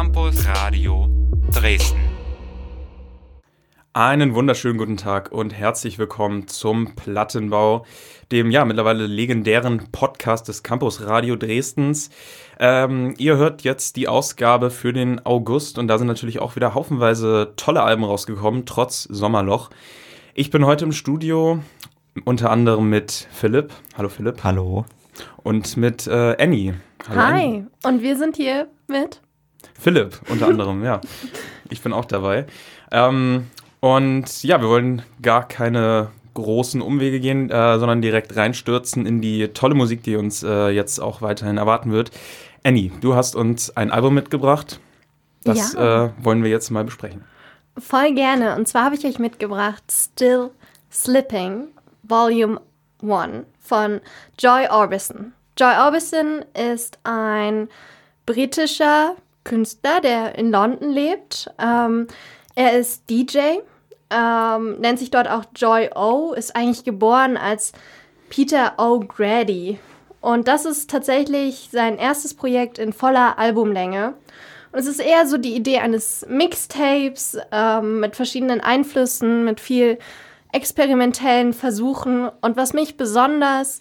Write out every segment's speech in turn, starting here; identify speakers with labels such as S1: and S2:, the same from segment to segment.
S1: Campus Radio Dresden.
S2: Einen wunderschönen guten Tag und herzlich willkommen zum Plattenbau, dem ja mittlerweile legendären Podcast des Campus Radio Dresdens. Ähm, ihr hört jetzt die Ausgabe für den August und da sind natürlich auch wieder haufenweise tolle Alben rausgekommen, trotz Sommerloch. Ich bin heute im Studio unter anderem mit Philipp. Hallo Philipp.
S3: Hallo.
S2: Und mit äh, Annie. Hallo
S4: Hi.
S2: Annie.
S4: Und wir sind hier mit.
S2: Philipp unter anderem, ja. Ich bin auch dabei. Ähm, und ja, wir wollen gar keine großen Umwege gehen, äh, sondern direkt reinstürzen in die tolle Musik, die uns äh, jetzt auch weiterhin erwarten wird. Annie, du hast uns ein Album mitgebracht. Das
S4: Ja.
S2: äh, wollen wir jetzt mal besprechen.
S4: Voll gerne. Und zwar habe ich euch mitgebracht Still Slipping, Volume 1 von Joy Orbison. Joy Orbison ist ein britischer Künstler, der in London lebt. Ähm, er ist DJ, ähm, nennt sich dort auch Joy O, ist eigentlich geboren als Peter O'Grady. Und das ist tatsächlich sein erstes Projekt in voller Albumlänge. Und es ist eher so die Idee eines Mixtapes ähm, mit verschiedenen Einflüssen, mit viel experimentellen Versuchen. Und was mich besonders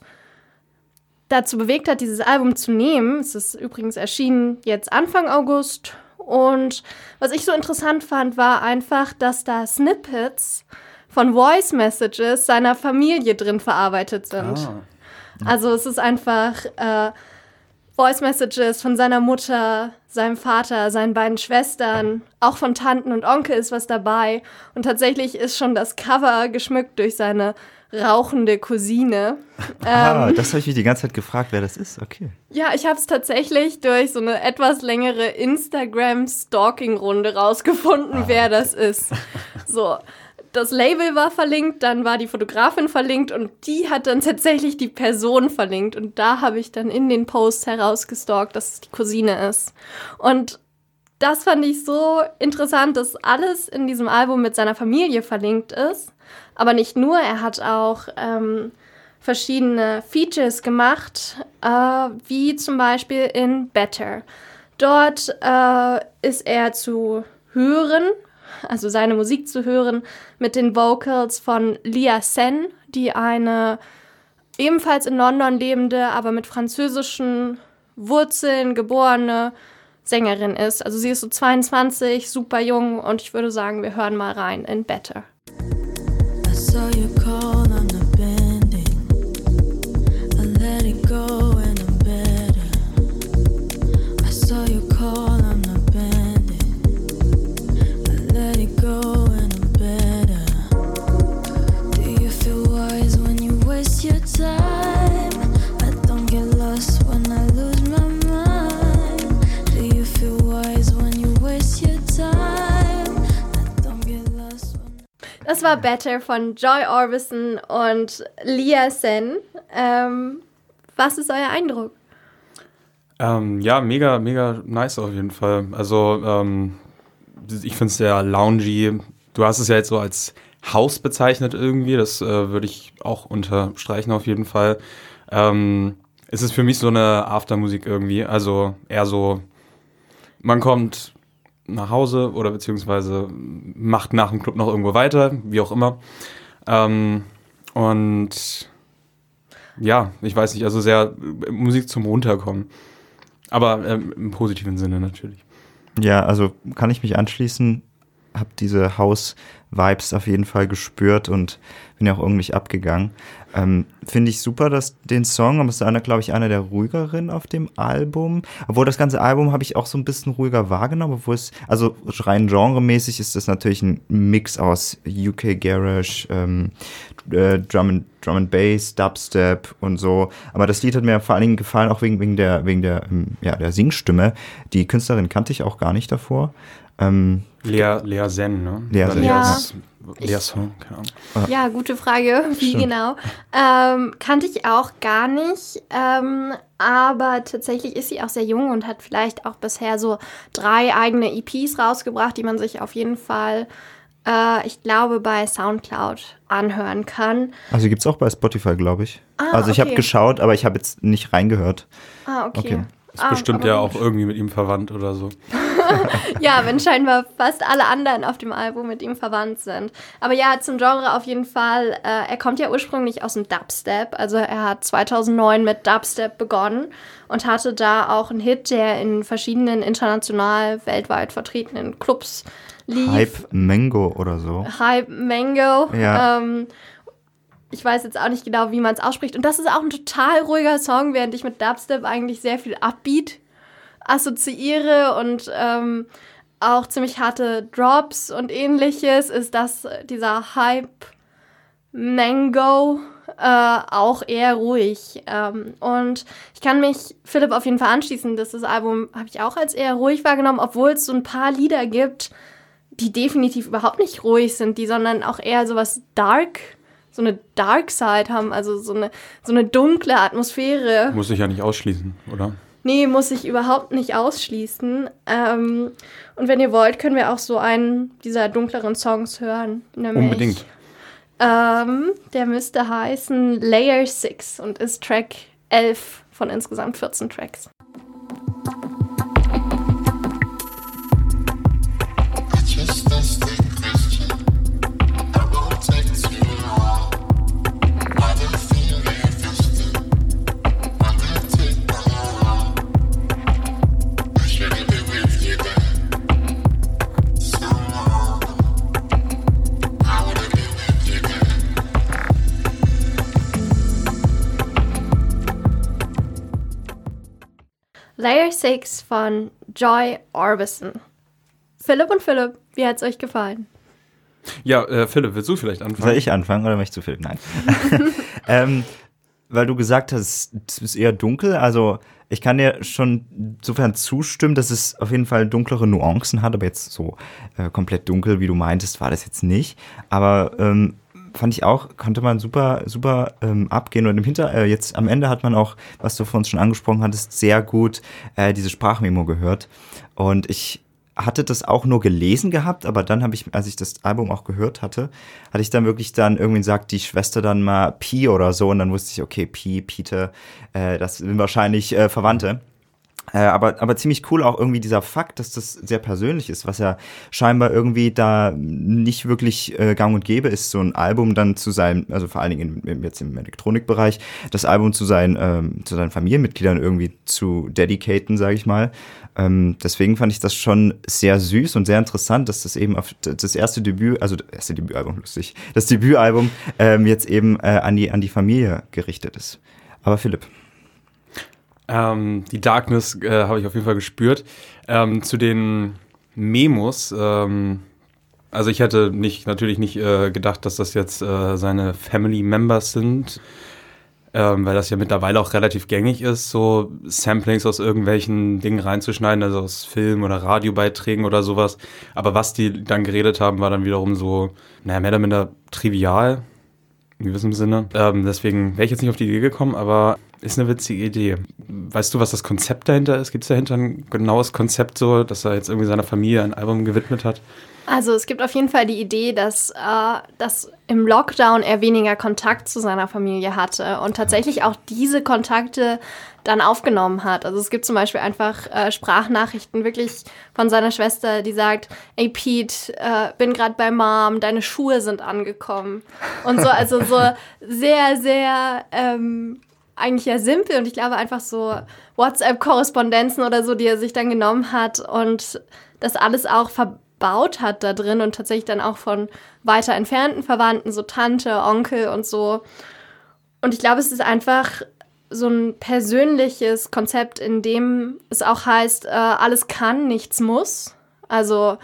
S4: dazu bewegt hat, dieses Album zu nehmen, es ist übrigens erschienen jetzt Anfang August. Und was ich so interessant fand, war einfach, dass da Snippets von Voice Messages seiner Familie drin verarbeitet sind.
S2: Ah.
S4: Also es ist einfach äh, Voice Messages von seiner Mutter, seinem Vater, seinen beiden Schwestern, auch von Tanten und Onkel ist was dabei. Und tatsächlich ist schon das Cover geschmückt durch seine rauchende Cousine.
S3: ah,
S4: Ähm,
S3: das habe ich mich die ganze Zeit gefragt, wer das ist. Okay.
S4: ja, ich habe es tatsächlich durch so eine etwas längere Instagram-Stalking-Runde rausgefunden, wer das ist. So, das Label war verlinkt, dann war die Fotografin verlinkt und die hat dann tatsächlich die Person verlinkt. Und da habe ich dann in den Post herausgestalkt, dass es die Cousine ist. Und das fand ich so interessant, dass alles in diesem Album mit seiner Familie verlinkt ist. Aber nicht nur, er hat auch ähm, verschiedene Features gemacht, äh, wie zum Beispiel in Better. Dort äh, ist er zu hören, also seine Musik zu hören, mit den Vocals von Lia Sen, die eine ebenfalls in London lebende, aber mit französischen Wurzeln geborene Sängerin ist. Also sie ist so 22, super jung und ich würde sagen, wir hören mal rein in Better.
S5: I saw you call,
S4: Das war Better von Joy Orbison und Lia Sen. Ähm, was ist euer Eindruck?
S2: Ähm, ja, mega, mega nice auf jeden Fall. Also, ähm, ich finde es sehr loungy. Du hast es ja jetzt so als Haus bezeichnet irgendwie. Das äh, würde ich auch unterstreichen auf jeden Fall. Ähm, es ist für mich so eine Aftermusik irgendwie. Also eher so, man kommt nach Hause oder beziehungsweise macht nach dem Club noch irgendwo weiter, wie auch immer. Ähm, und ja, ich weiß nicht, also sehr äh, Musik zum Runterkommen. Aber ähm, im positiven Sinne natürlich.
S3: Ja, also kann ich mich anschließen. Hab diese House-Vibes auf jeden Fall gespürt und bin ja auch irgendwie abgegangen. Ähm, Finde ich super, dass den Song, aber es ist einer, glaube ich, einer der ruhigeren auf dem Album. Obwohl das ganze Album habe ich auch so ein bisschen ruhiger wahrgenommen, obwohl es, also rein genremäßig ist das natürlich ein Mix aus UK Garage, ähm, äh, Drum, and, Drum and Bass, Dubstep und so. Aber das Lied hat mir vor allen Dingen gefallen, auch wegen, wegen der, wegen der, ähm, ja, der Singstimme. Die Künstlerin kannte ich auch gar nicht davor. Ähm,
S2: Lea, Lea Sen, ne?
S3: Lea
S2: Lea,
S4: ja.
S2: Song, keine Ahnung.
S4: Ja, gute Frage. Wie
S3: Stimmt.
S4: genau? Ähm, kannte ich auch gar nicht. Ähm, aber tatsächlich ist sie auch sehr jung und hat vielleicht auch bisher so drei eigene EPs rausgebracht, die man sich auf jeden Fall, äh, ich glaube, bei Soundcloud anhören kann.
S3: Also gibt's auch bei Spotify, glaube ich.
S4: Ah,
S3: also ich habe geschaut, aber ich habe jetzt nicht reingehört.
S4: Ah, okay.
S3: Okay.
S2: Ist
S4: Ah,
S2: bestimmt ja
S4: gut.
S2: auch irgendwie mit ihm verwandt oder so.
S4: ja, wenn scheinbar fast alle anderen auf dem Album mit ihm verwandt sind. Aber ja, zum Genre auf jeden Fall. Äh, er kommt ja ursprünglich aus dem Dubstep. Also er hat 2009 mit Dubstep begonnen und hatte da auch einen Hit, der in verschiedenen international weltweit vertretenen Clubs lief.
S3: Hype Mango oder so.
S4: Hype Mango.
S3: Ja.
S4: Ähm, ich weiß jetzt auch nicht genau, wie man es ausspricht. Und das ist auch ein total ruhiger Song, während ich mit Dubstep eigentlich sehr viel Upbeat assoziiere und ähm, auch ziemlich harte Drops und ähnliches, ist das dieser Hype Mango äh, auch eher ruhig. Ähm, und ich kann mich Philipp auf jeden Fall anschließen, dass das Album habe ich auch als eher ruhig wahrgenommen, obwohl es so ein paar Lieder gibt, die definitiv überhaupt nicht ruhig sind, die sondern auch eher sowas dark, so eine Dark Side haben, also so eine, so eine dunkle Atmosphäre.
S2: Muss ich ja nicht ausschließen, oder?
S4: Nee, muss ich überhaupt nicht ausschließen. Ähm, und wenn ihr wollt, können wir auch so einen dieser dunkleren Songs hören.
S2: Unbedingt.
S4: Ähm, der müsste heißen Layer 6 und ist Track 11 von insgesamt 14 Tracks. Layer 6 von Joy Orbison. Philipp und Philipp, wie hat's euch gefallen?
S2: Ja, äh, Philipp, willst du vielleicht anfangen?
S3: Soll ich anfangen oder möchtest du Philipp? Nein. ähm, weil du gesagt hast, es ist eher dunkel. Also ich kann dir schon insofern zustimmen, dass es auf jeden Fall dunklere Nuancen hat, aber jetzt so äh, komplett dunkel, wie du meintest, war das jetzt nicht. Aber ähm, fand ich auch, konnte man super, super ähm, abgehen. Und im Hinter, äh, jetzt am Ende hat man auch, was du uns schon angesprochen hattest, sehr gut äh, diese Sprachmemo gehört. Und ich hatte das auch nur gelesen gehabt, aber dann habe ich, als ich das Album auch gehört hatte, hatte ich dann wirklich dann irgendwie sagt die Schwester dann mal Pi oder so und dann wusste ich, okay, Pi, Peter, äh, das sind wahrscheinlich äh, Verwandte. Äh, aber, aber ziemlich cool auch irgendwie dieser Fakt, dass das sehr persönlich ist, was ja scheinbar irgendwie da nicht wirklich äh, gang und gäbe ist, so ein Album dann zu seinem, also vor allen Dingen im, jetzt im Elektronikbereich, das Album zu seinen, ähm, zu seinen Familienmitgliedern irgendwie zu dedicaten, sage ich mal. Ähm, deswegen fand ich das schon sehr süß und sehr interessant, dass das eben auf das erste Debüt, also das erste Debütalbum, lustig, das Debütalbum ähm, jetzt eben äh, an, die, an die Familie gerichtet ist. Aber Philipp.
S2: Ähm, die Darkness äh, habe ich auf jeden Fall gespürt. Ähm, zu den Memos, ähm, also ich hätte nicht, natürlich nicht äh, gedacht, dass das jetzt äh, seine Family Members sind, ähm, weil das ja mittlerweile auch relativ gängig ist, so Samplings aus irgendwelchen Dingen reinzuschneiden, also aus Film- oder Radiobeiträgen oder sowas. Aber was die dann geredet haben, war dann wiederum so, naja, mehr oder minder trivial, in gewissem Sinne. Ähm, deswegen wäre ich jetzt nicht auf die Idee gekommen, aber ist eine witzige Idee. Weißt du, was das Konzept dahinter ist? Gibt es dahinter ein genaues Konzept so, dass er jetzt irgendwie seiner Familie ein Album gewidmet hat?
S4: Also es gibt auf jeden Fall die Idee, dass, äh, dass im Lockdown er weniger Kontakt zu seiner Familie hatte und tatsächlich auch diese Kontakte dann aufgenommen hat. Also es gibt zum Beispiel einfach äh, Sprachnachrichten wirklich von seiner Schwester, die sagt, ey Pete, äh, bin gerade bei Mom, deine Schuhe sind angekommen. Und so, also so sehr, sehr ähm, eigentlich ja simpel und ich glaube einfach so WhatsApp-Korrespondenzen oder so, die er sich dann genommen hat und das alles auch verbaut hat da drin und tatsächlich dann auch von weiter entfernten Verwandten, so Tante, Onkel und so. Und ich glaube, es ist einfach so ein persönliches Konzept, in dem es auch heißt, äh, alles kann, nichts muss. Also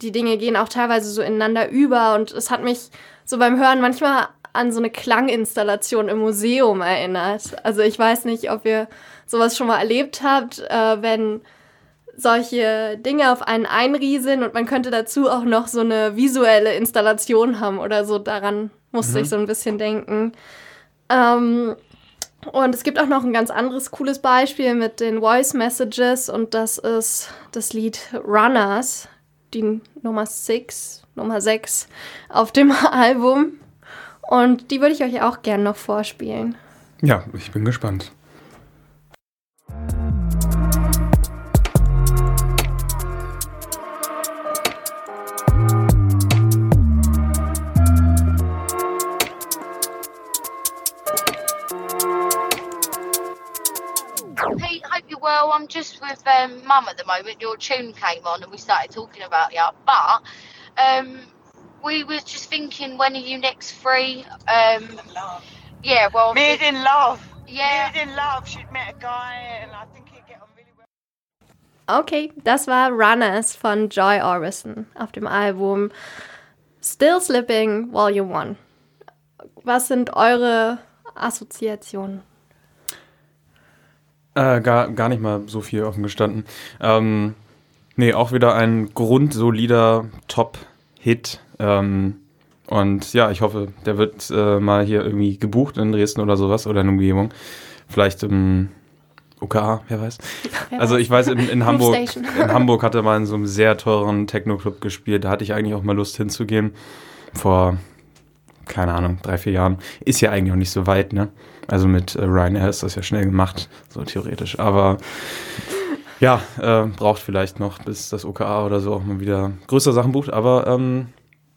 S4: die Dinge gehen auch teilweise so ineinander über und es hat mich so beim Hören manchmal an so eine Klanginstallation im Museum erinnert. Also ich weiß nicht, ob ihr sowas schon mal erlebt habt, äh, wenn solche Dinge auf einen einrieseln und man könnte dazu auch noch so eine visuelle Installation haben oder so. Daran musste ich so ein bisschen denken. Ähm, und es gibt auch noch ein ganz anderes cooles Beispiel mit den Voice Messages und das ist das Lied Runners, die Nummer 6, Nummer 6 auf dem Album. Und die würde ich euch auch gerne noch vorspielen.
S2: Ja, ich bin gespannt.
S6: well, I'm just with um, mum at the moment. Your tune came on and we started talking about you, but um, we was just thinking, when are you next free? Um, yeah, well,
S7: Made in love.
S6: yeah.
S7: Made in love. She'd met a guy and I think he'd get on really well.
S4: Okay, das war Runners von Joy Orbison auf dem Album Still Slipping Volume 1. Was sind eure Assoziationen?
S2: Äh, gar, gar nicht mal so viel offen gestanden. Ähm, nee, auch wieder ein grundsolider Top-Hit. Ähm, und ja, ich hoffe, der wird äh, mal hier irgendwie gebucht in Dresden oder sowas oder in der Umgebung. Vielleicht im OKA, wer weiß.
S4: Wer
S2: Also ich weiß, in, in Hamburg, in Hamburg hat er mal in so einem sehr teuren Techno-Club gespielt. Da hatte ich eigentlich auch mal Lust hinzugehen. Vor, keine Ahnung, drei, vier Jahren. Ist ja eigentlich auch nicht so weit, ne? Also mit äh, Ryanair ist das ja schnell gemacht, so theoretisch. Aber ja, äh, braucht vielleicht noch, bis das OKA oder so auch mal wieder größere Sachen bucht. Aber ähm,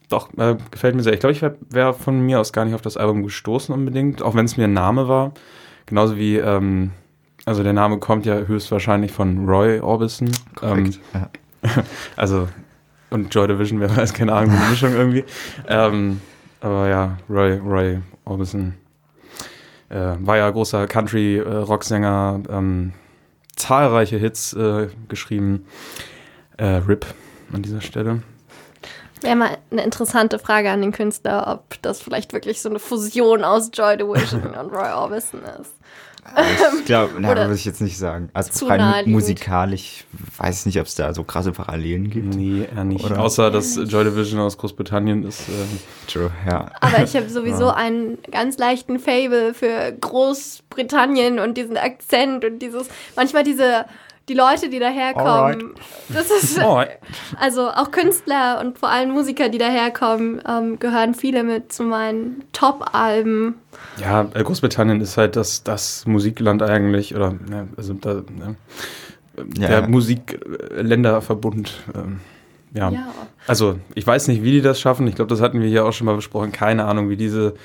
S2: doch, äh, gefällt mir sehr. Ich glaube, ich wäre wär von mir aus gar nicht auf das Album gestoßen unbedingt, auch wenn es mir ein Name war. Genauso wie, ähm, also der Name kommt ja höchstwahrscheinlich von Roy Orbison. Ähm,
S3: ja.
S2: also, und Joy Division, wer weiß, keine Ahnung, eine Mischung irgendwie. Ähm, aber ja, Roy, Roy Orbison äh, war ja großer Country-Rocksänger, ähm, zahlreiche Hits äh, geschrieben. Äh, RIP an dieser Stelle.
S4: Wäre mal eine interessante Frage an den Künstler, ob das vielleicht wirklich so eine Fusion aus Joy Division und Roy Orbison ist.
S3: Ich glaube, na, würde ich jetzt nicht sagen. Also
S4: zu
S3: rein musikalisch weiß ich nicht, ob es da so krasse Parallelen gibt.
S2: Nee, eher nicht.
S3: Oder?
S2: Außer, dass Joy Division aus Großbritannien ist. Äh,
S3: True, ja.
S4: Aber ich habe sowieso einen ganz leichten Fable für Großbritannien und diesen Akzent und dieses, manchmal diese, die Leute, die daherkommen. Das ist,
S2: Alright.
S4: also auch Künstler und vor allem Musiker, die daherkommen, ähm, gehören viele mit zu meinen Top-Alben.
S2: ja, äh, Großbritannien ist halt das, das Musikland eigentlich, oder, ne, also da, ne,
S3: Ja,
S2: der
S3: ja.
S2: Musikländerverbund. Ähm, ja.
S4: Ja.
S2: Also, ich weiß nicht, wie die das schaffen. Ich glaube, das hatten wir hier auch schon mal besprochen. Keine Ahnung, wie diese,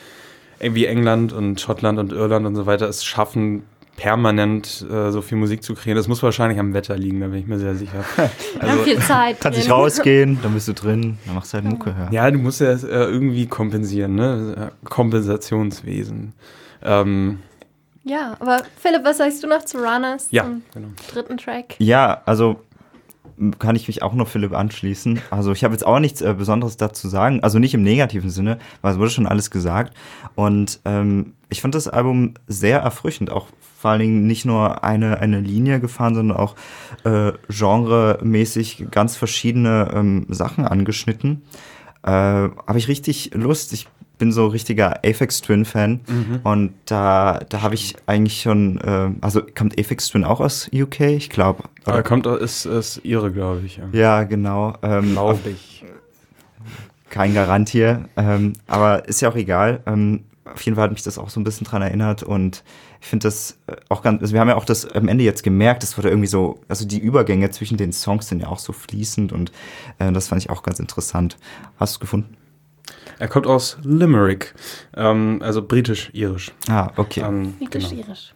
S2: irgendwie England und Schottland und Irland und so weiter es schaffen, permanent äh, so viel Musik zu kreieren. Das muss wahrscheinlich am Wetter liegen, da bin ich mir sehr sicher.
S4: Wir haben
S2: Also,
S4: viel Zeit.
S3: Kannst nicht rausgehen, dann bist du drin, dann machst du halt Mucke, ja.
S2: ja, du musst ja äh, irgendwie kompensieren, ne? Kompensationswesen. Ähm,
S4: Ja, aber Philipp, was sagst du noch zu Runners?
S2: ja,
S4: Zum
S2: genau.
S4: dritten Track.
S3: Ja, also kann ich mich auch noch Philipp anschließen. Also ich habe jetzt auch nichts äh, Besonderes dazu sagen, also nicht im negativen Sinne, weil es wurde schon alles gesagt. Und ähm, ich fand das Album sehr erfrischend, auch vor allen Dingen nicht nur eine, eine Linie gefahren, sondern auch äh, genremäßig ganz verschiedene ähm, Sachen angeschnitten. Äh, habe ich richtig Lust. Ich bin so richtiger Aphex Twin Fan und da, da habe ich eigentlich schon, äh, also kommt Aphex Twin auch aus UK? Ich glaube.
S2: Aber kommt, ist, ist ihre, glaube ich. Ja.
S3: Ja, genau. Ähm,
S2: Glaube ich.
S3: kein Garant hier. Ähm, aber ist ja auch egal. Ähm, auf jeden Fall hat mich das auch so ein bisschen dran erinnert und ich finde das äh, auch ganz, also wir haben ja auch das am Ende jetzt gemerkt, das wurde irgendwie so, also die Übergänge zwischen den Songs sind ja auch so fließend und äh, das fand ich auch ganz interessant. Hast du es gefunden?
S2: Er kommt aus Limerick, ähm, also britisch-irisch.
S3: Ah, okay.
S2: Ähm, genau.
S4: Britisch-irisch.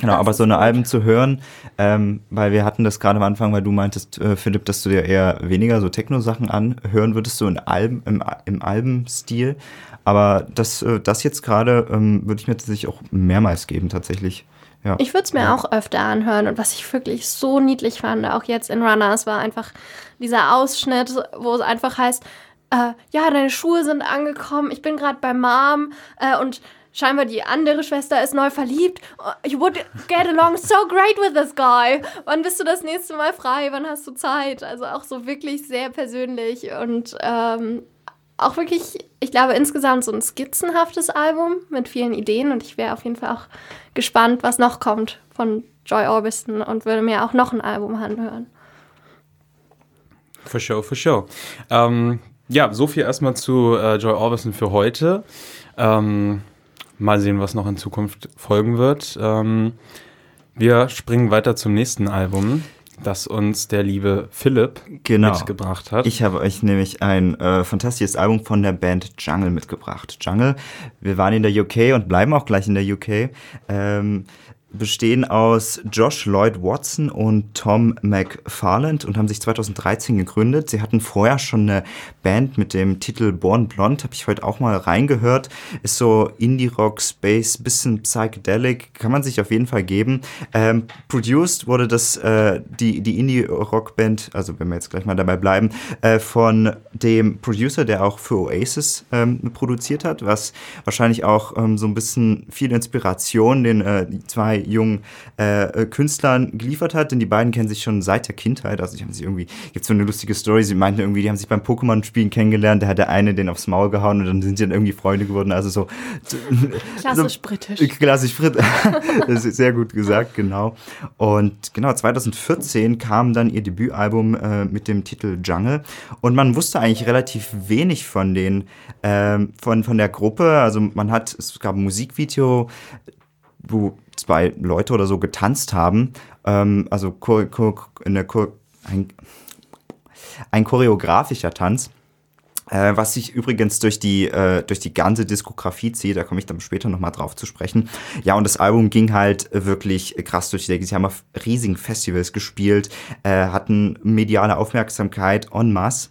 S3: Genau, aber so eine Alben zu hören, ähm, weil wir hatten das gerade am Anfang, weil du meintest, äh, Philipp, dass du dir eher weniger so Techno-Sachen anhören würdest, so in Alben, im, im Albenstil. Aber das, äh, das jetzt gerade ähm, würde ich mir tatsächlich auch mehrmals geben, tatsächlich. Ja.
S4: Ich würde es mir auch öfter anhören und was ich wirklich so niedlich fand, auch jetzt in Runners, war einfach dieser Ausschnitt, wo es einfach heißt, äh, ja, deine Schuhe sind angekommen, ich bin gerade bei Mom äh, und scheinbar die andere Schwester ist neu verliebt. You would get along so great with this guy. Wann bist du das nächste Mal frei? Wann hast du Zeit? Also auch so wirklich sehr persönlich und ähm, auch wirklich, ich glaube, insgesamt so ein skizzenhaftes Album mit vielen Ideen und ich wäre auf jeden Fall auch gespannt, was noch kommt von Joy Orbison und würde mir auch noch ein Album anhören.
S2: For sure, for sure. Ähm, ja, so viel erstmal zu äh, Joy Orbison für heute. Ähm, mal sehen, was noch in Zukunft folgen wird. Ähm, wir springen weiter zum nächsten Album, das uns der liebe Philipp
S3: Genau.
S2: mitgebracht hat.
S3: Ich habe euch nämlich ein äh, fantastisches Album von der Band Jungle mitgebracht. Jungle, wir waren in der UK und bleiben auch gleich in der UK. Ähm, bestehen aus Josh Lloyd Watson und Tom McFarland und haben sich 2013 gegründet. Sie hatten vorher schon eine Band mit dem Titel Born Blonde, habe ich heute auch mal reingehört. Ist so Indie-Rock, Space, bisschen Psychedelic, kann man sich auf jeden Fall geben. Ähm, produced wurde das, äh, die, die Indie-Rock-Band, also wenn wir jetzt gleich mal dabei bleiben, äh, von dem Producer, der auch für Oasis ähm, produziert hat, was wahrscheinlich auch ähm, so ein bisschen viel Inspiration den äh, die zwei jungen äh, Künstlern geliefert hat, denn die beiden kennen sich schon seit der Kindheit. Also, die haben sich irgendwie, gibt so eine lustige Story, sie meinten irgendwie, die haben sich beim Pokémon-Spielen kennengelernt, da hat der eine den aufs Maul gehauen und dann sind sie dann irgendwie Freunde geworden. Also so.
S4: Klassisch
S3: so,
S4: britisch.
S3: Klassisch britisch. das ist sehr gut gesagt, genau. Und genau, 2014 kam dann ihr Debütalbum äh, mit dem Titel Jungle und man wusste eigentlich relativ wenig von den, ähm, von, von der Gruppe. Also man hat, es gab ein Musikvideo, wo zwei Leute oder so getanzt haben. Ähm, also chor chor chor ein, ein choreografischer Tanz. Äh, was sich übrigens durch die, äh, durch die ganze Diskografie zieht, da komme ich dann später nochmal drauf zu sprechen. Ja, und das Album ging halt wirklich krass durch die Decke. Sie haben auf riesigen Festivals gespielt, äh, hatten mediale Aufmerksamkeit en masse.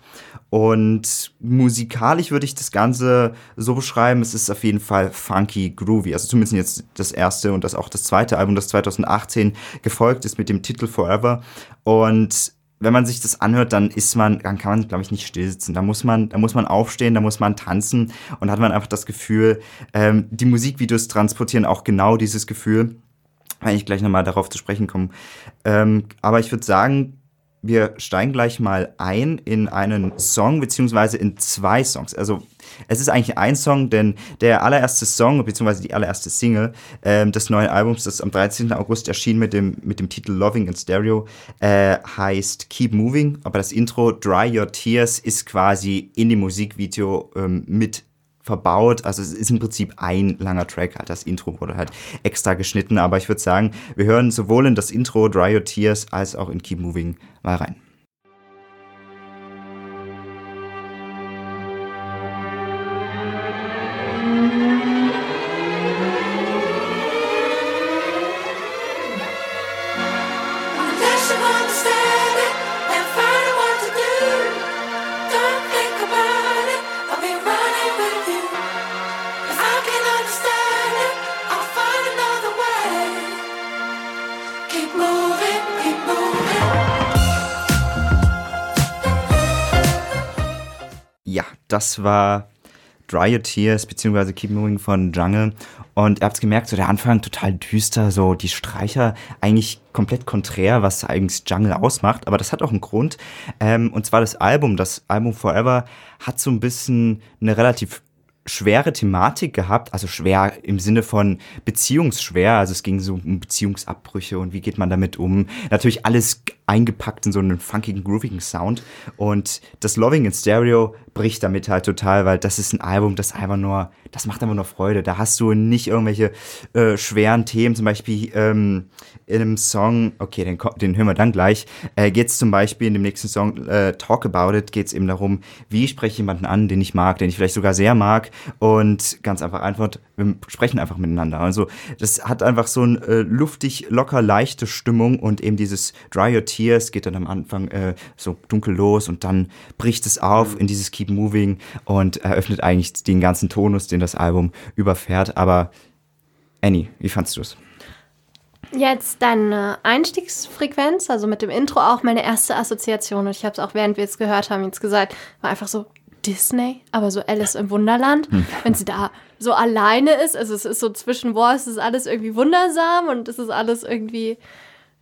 S3: Und musikalisch würde ich das Ganze so beschreiben, es ist auf jeden Fall funky, groovy. Also zumindest jetzt das erste und das auch das zweite Album, das 2018 gefolgt ist mit dem Titel Forever. Und wenn man sich das anhört, dann ist man, dann kann man, glaube ich, nicht stillsitzen. Da muss man, da muss man aufstehen, da muss man tanzen und hat man einfach das Gefühl, ähm, die Musikvideos transportieren auch genau dieses Gefühl. Wenn ich gleich nochmal darauf zu sprechen komme. Ähm, aber ich würde sagen, wir steigen gleich mal ein in einen Song, beziehungsweise in zwei Songs. Also es ist eigentlich ein Song, denn der allererste Song, beziehungsweise die allererste Single ähm, des neuen Albums, das am 13. August erschien mit dem, mit dem Titel Loving in Stereo, äh, heißt Keep Moving. Aber das Intro Dry Your Tears ist quasi in dem Musikvideo ähm, mit verbaut. Also es ist im Prinzip ein langer Track. Halt das Intro wurde halt extra geschnitten. Aber ich würde sagen, wir hören sowohl in das Intro Dry Your Tears als auch in Keep Moving mal rein. Das war Dry Tears beziehungsweise Keep Moving von Jungle. Und ihr habt gemerkt, so der Anfang total düster, so die Streicher eigentlich komplett konträr, was eigentlich Jungle ausmacht. Aber das hat auch einen Grund. Ähm, und zwar das Album, das Album Forever, hat so ein bisschen eine relativ schwere Thematik gehabt, also schwer im Sinne von beziehungsschwer, also es ging so um Beziehungsabbrüche und wie geht man damit um. Natürlich alles eingepackt in so einen funkigen, groovigen Sound. Und das Loving in Stereo bricht damit halt total, weil das ist ein Album, das einfach nur, das macht einfach nur Freude. Da hast du nicht irgendwelche äh, schweren Themen, zum Beispiel ähm, in einem Song, okay, den, den hören wir dann gleich, äh, geht es zum Beispiel in dem nächsten Song äh, Talk About It, geht es eben darum, wie spreche ich jemanden an, den ich mag, den ich vielleicht sogar sehr mag. Und ganz einfach Antwort, wir sprechen einfach miteinander. Also das hat einfach so eine äh, luftig, locker, leichte Stimmung und eben dieses Dry Your Tears geht dann am Anfang äh, so dunkel los und dann bricht es auf in dieses Keep Moving und eröffnet eigentlich den ganzen Tonus, den das Album überfährt. Aber Annie, wie fandst du es?
S4: Jetzt deine Einstiegsfrequenz, also mit dem Intro auch meine erste Assoziation. Und ich habe es auch, während wir es gehört haben, jetzt gesagt, war einfach so Disney, aber so Alice im Wunderland. Wenn sie da so alleine ist, also es ist so zwischen, boah, es ist alles irgendwie wundersam und es ist alles irgendwie,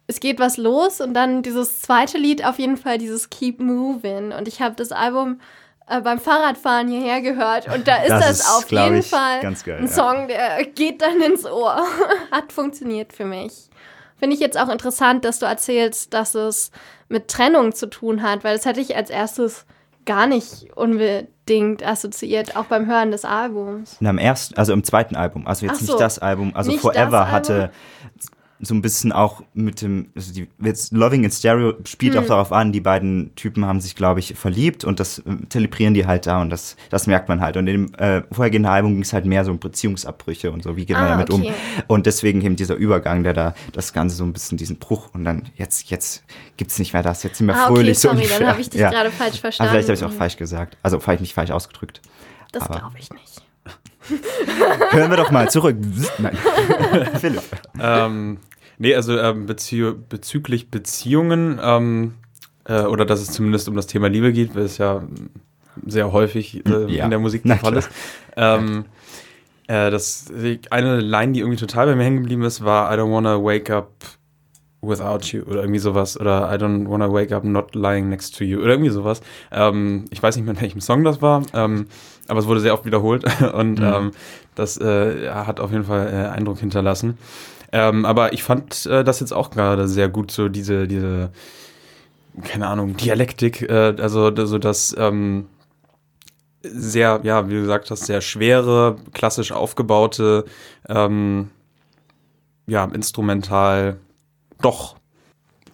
S4: es geht was los. Und dann dieses zweite Lied, auf jeden Fall dieses Keep Moving. Und ich habe das Album äh, beim Fahrradfahren hierher gehört und da ist
S3: Das
S4: das,
S3: ist,
S4: auf jeden
S3: ich,
S4: Fall
S3: ganz geil,
S4: ein. Song, der geht dann ins Ohr. Hat funktioniert für mich. Finde ich jetzt auch interessant, dass du erzählst, dass es mit Trennung zu tun hat, weil das hätte ich als erstes gar nicht unbedingt assoziiert, auch beim Hören des Albums.
S3: Und am ersten, also im zweiten Album, also jetzt
S4: Ach
S3: nicht
S4: so.
S3: das Album, also
S4: Nicht
S3: Forever
S4: das
S3: hatte so ein bisschen auch mit dem, also die, jetzt Loving in Stereo spielt auch darauf an, die beiden Typen haben sich, glaube ich, verliebt und das äh, zelebrieren die halt da und das, das merkt man halt. Und in dem äh, vorhergehenden Album ging es halt mehr so um Beziehungsabbrüche und so, wie geht man
S4: Ah,
S3: damit um.
S4: okay.
S3: Und deswegen eben dieser Übergang, der da das Ganze so ein bisschen diesen Bruch und dann jetzt, jetzt gibt's nicht mehr das, jetzt sind wir
S4: Ah, okay,
S3: fröhlich. so
S4: sorry, dann
S3: ungefähr.
S4: habe ich dich
S3: Ja.
S4: gerade falsch
S3: Aber
S4: verstanden.
S3: vielleicht habe ich auch falsch gesagt. Also vielleicht nicht falsch ausgedrückt.
S4: Das glaube ich nicht.
S3: Hören wir doch mal zurück. Nein. Philipp.
S2: Ähm, nee, also ähm, bezieh bezüglich Beziehungen ähm, äh, oder dass es zumindest um das Thema Liebe geht, weil es ja sehr häufig äh,
S3: Ja.
S2: in der Musik der Fall ist. Ähm, äh, das, eine Line, die irgendwie total bei mir hängen geblieben ist, war I don't wanna wake up without you oder irgendwie sowas oder I don't wanna wake up not lying next to you oder irgendwie sowas. Ähm, ich weiß nicht mehr, in welchem Song das war, ähm, aber es wurde sehr oft wiederholt und
S3: Mhm.
S2: ähm, das äh, hat auf jeden Fall äh, Eindruck hinterlassen. Ähm, aber ich fand äh, das jetzt auch gerade sehr gut, so diese, diese, keine Ahnung, Dialektik, äh, also so das ähm, sehr, ja, wie du gesagt hast, sehr schwere, klassisch aufgebaute, ähm, ja, instrumental, doch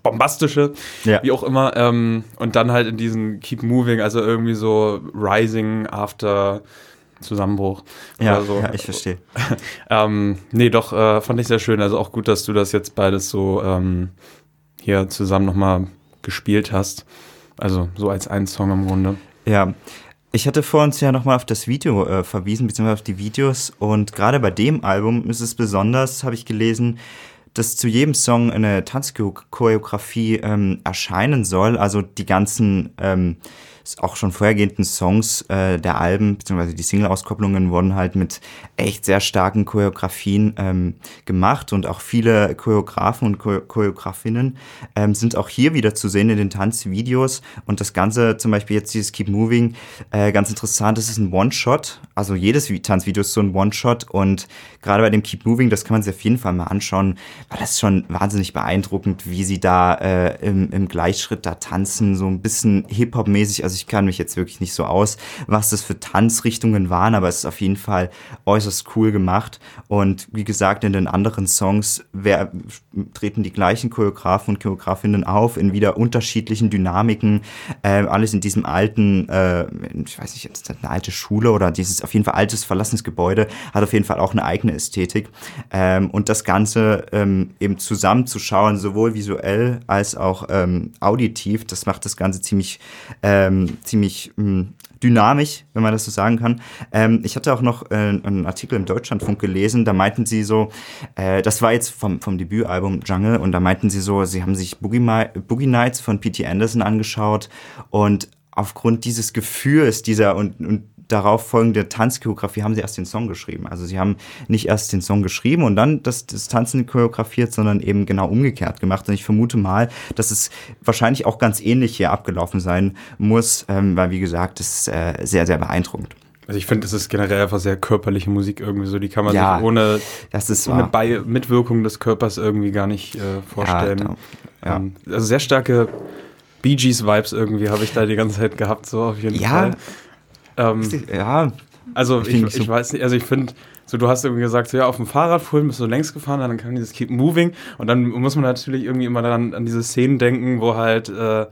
S2: bombastische,
S3: Ja.
S2: wie auch immer, ähm, und dann halt in diesen Keep Moving, also irgendwie so Rising after Zusammenbruch
S3: Ja,
S2: oder so.
S3: ja, ich verstehe.
S2: Ähm, nee, doch, äh, fand ich sehr schön. Also auch gut, dass du das jetzt beides so ähm, hier zusammen nochmal gespielt hast. Also so als ein Song im Grunde.
S3: Ja, ich hatte vor uns ja nochmal auf das Video äh, verwiesen, beziehungsweise auf die Videos. Und gerade bei dem Album ist es besonders, habe ich gelesen, dass zu jedem Song eine Tanzchoreografie ähm, erscheinen soll. Also die ganzen ähm, auch schon vorhergehenden Songs äh, der Alben, beziehungsweise die Single-Auskopplungen wurden halt mit echt sehr starken Choreografien ähm, gemacht und auch viele Choreografen und Chore- Choreografinnen ähm, sind auch hier wieder zu sehen in den Tanzvideos und das Ganze, zum Beispiel jetzt dieses Keep Moving, äh, ganz interessant, das ist ein One-Shot, also jedes Vi- Tanzvideo ist so ein One-Shot und gerade bei dem Keep Moving, das kann man sich auf jeden Fall mal anschauen, weil das ist schon wahnsinnig beeindruckend, wie sie da äh, im, im Gleichschritt da tanzen, so ein bisschen Hip-Hop-mäßig, also ich kann mich jetzt wirklich nicht so aus, was das für Tanzrichtungen waren, aber es ist auf jeden Fall äußerst cool gemacht. Und wie gesagt, in den anderen Songs wer, treten die gleichen Choreografen und Choreografinnen auf in wieder unterschiedlichen Dynamiken, äh, alles in diesem alten, äh, ich weiß nicht, jetzt eine alte Schule oder dieses auf jeden Fall altes verlassenes Gebäude, hat auf jeden Fall auch eine eigene Ästhetik. Ähm, und das Ganze ähm, eben zusammenzuschauen, sowohl visuell als auch ähm, auditiv, das macht das Ganze ziemlich, ähm, ziemlich mh, dynamisch, wenn man das so sagen kann. Ähm, ich hatte auch noch äh, einen Artikel im Deutschlandfunk gelesen, da meinten sie so, äh, das war jetzt vom, vom Debütalbum Jungle und da meinten sie so, sie haben sich Boogie, Mi- Boogie Nights von P.T. Anderson angeschaut und aufgrund dieses Gefühls dieser und, und darauf folgende Tanzchoreografie haben sie erst den Song geschrieben. Also sie haben nicht erst den Song geschrieben und dann das, das Tanzen choreografiert, sondern eben genau umgekehrt gemacht. Und ich vermute mal, dass es wahrscheinlich auch ganz ähnlich hier abgelaufen sein muss, ähm, weil wie gesagt, das ist äh, sehr, sehr beeindruckend.
S2: Also ich finde, es ist generell einfach sehr körperliche Musik irgendwie so. Die kann man
S3: Ja,
S2: sich ohne,
S3: Das
S2: ohne. Bei Mitwirkung des Körpers irgendwie gar nicht äh, vorstellen.
S3: Ja, da- ja.
S2: Ähm, also sehr starke Bee Gees Vibes irgendwie habe ich da die ganze Zeit gehabt, so auf jeden
S3: Ja.
S2: Fall. Ähm,
S3: Ja,
S2: Also
S3: Ich
S2: ich, ich,
S3: so-
S2: weiß nicht, also ich finde, so du hast irgendwie gesagt, so ja, auf dem Fahrrad vorhin bist du längs gefahren, dann kam dieses Keep Moving und dann muss man natürlich irgendwie immer daran an diese Szenen denken, wo halt äh,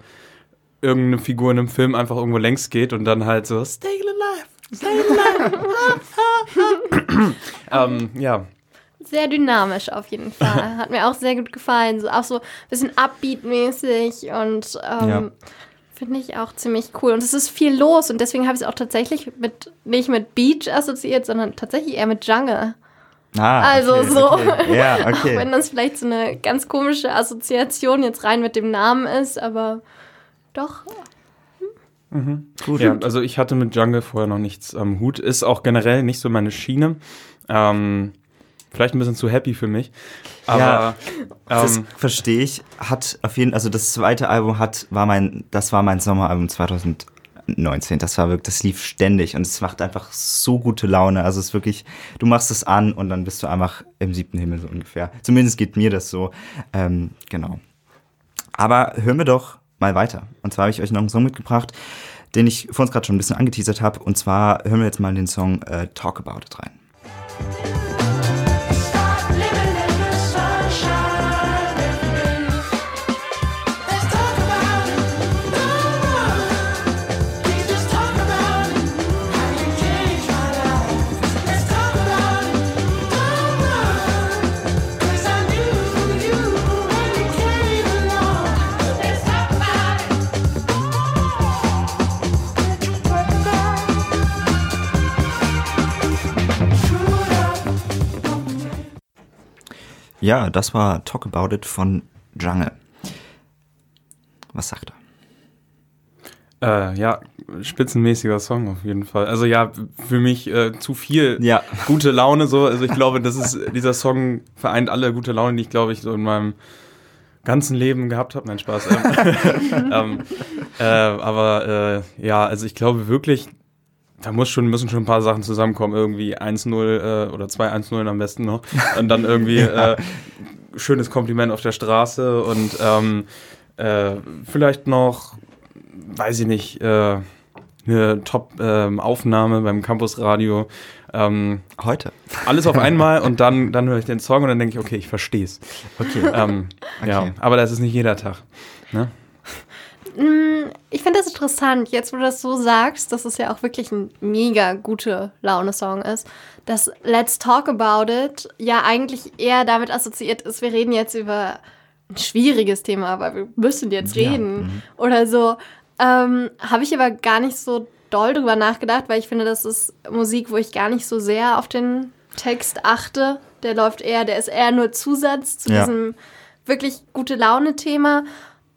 S2: irgendeine Figur in einem Film einfach irgendwo längs geht und dann halt so Stay alive, stay alive. ähm, ja,
S4: Sehr dynamisch auf jeden Fall. Hat mir auch sehr gut gefallen. So, auch so ein bisschen Upbeat-mäßig und ähm,
S3: Ja.
S4: Finde ich auch ziemlich cool. Und es ist viel los und deswegen habe ich es auch tatsächlich mit, nicht mit Beach assoziiert, sondern tatsächlich eher mit Jungle.
S3: ah,
S4: Also
S3: okay,
S4: so.
S3: Okay. Ja,
S4: Auch wenn
S3: okay.
S4: das vielleicht so eine ganz komische Assoziation jetzt rein mit dem Namen ist, aber doch.
S3: Gut.
S2: ja, also ich hatte mit Jungle vorher noch nichts am Hut, ist auch generell nicht so meine Schiene. Ähm, vielleicht ein bisschen zu happy für mich, aber
S3: Ja, Das
S2: ähm,
S3: verstehe ich. Hat auf jeden also das zweite Album hat, war mein, das war mein Sommeralbum 2019. Das war wirklich, das lief ständig und es macht einfach so gute Laune. Also es ist wirklich, du machst es an und dann bist du einfach im siebten Himmel so ungefähr. Zumindest geht mir das so. Ähm, genau. Aber hören wir doch mal weiter. Und zwar habe ich euch noch einen Song mitgebracht, den ich vor uns gerade schon ein bisschen angeteasert habe. Und zwar hören wir jetzt mal den Song äh, Talk About It rein. Ja, das war Talk About It von Jungle. Was sagt er?
S2: Äh, ja, spitzenmäßiger Song auf jeden Fall. Also ja, für mich äh, zu viel
S3: Ja.
S2: gute Laune so. Also ich glaube, das ist dieser Song vereint alle gute Laune, die ich glaube ich so in meinem ganzen Leben gehabt habe. Nein, Spaß. Ähm, ähm, äh, aber äh, ja, also ich glaube wirklich, da muss schon, müssen schon ein paar Sachen zusammenkommen. Irgendwie 1-0 äh, oder 2-1-0 am besten noch. Und dann irgendwie äh, schönes Kompliment auf der Straße und ähm, äh, vielleicht noch, weiß ich nicht, äh, eine Top-Aufnahme beim Campusradio. Ähm,
S3: Heute.
S2: alles auf einmal und dann, dann höre ich den Song und dann denke ich, okay, ich verstehe es.
S3: Okay.
S2: Ähm, Ja,
S3: Okay.
S2: aber das ist nicht jeder Tag. Ne?
S4: Mm, Ich finde das interessant, jetzt wo du das so sagst, dass es ja auch wirklich ein mega gute Laune-Song ist, dass Let's Talk About It ja eigentlich eher damit assoziiert ist, wir reden jetzt über ein schwieriges Thema, aber wir müssen jetzt
S3: Ja,
S4: reden oder so. Ähm, Habe ich aber gar nicht so doll drüber nachgedacht, weil ich finde, das ist Musik, wo ich gar nicht so sehr auf den Text achte. Der läuft eher, der ist eher nur Zusatz zu
S3: Ja.
S4: diesem wirklich gute Laune-Thema.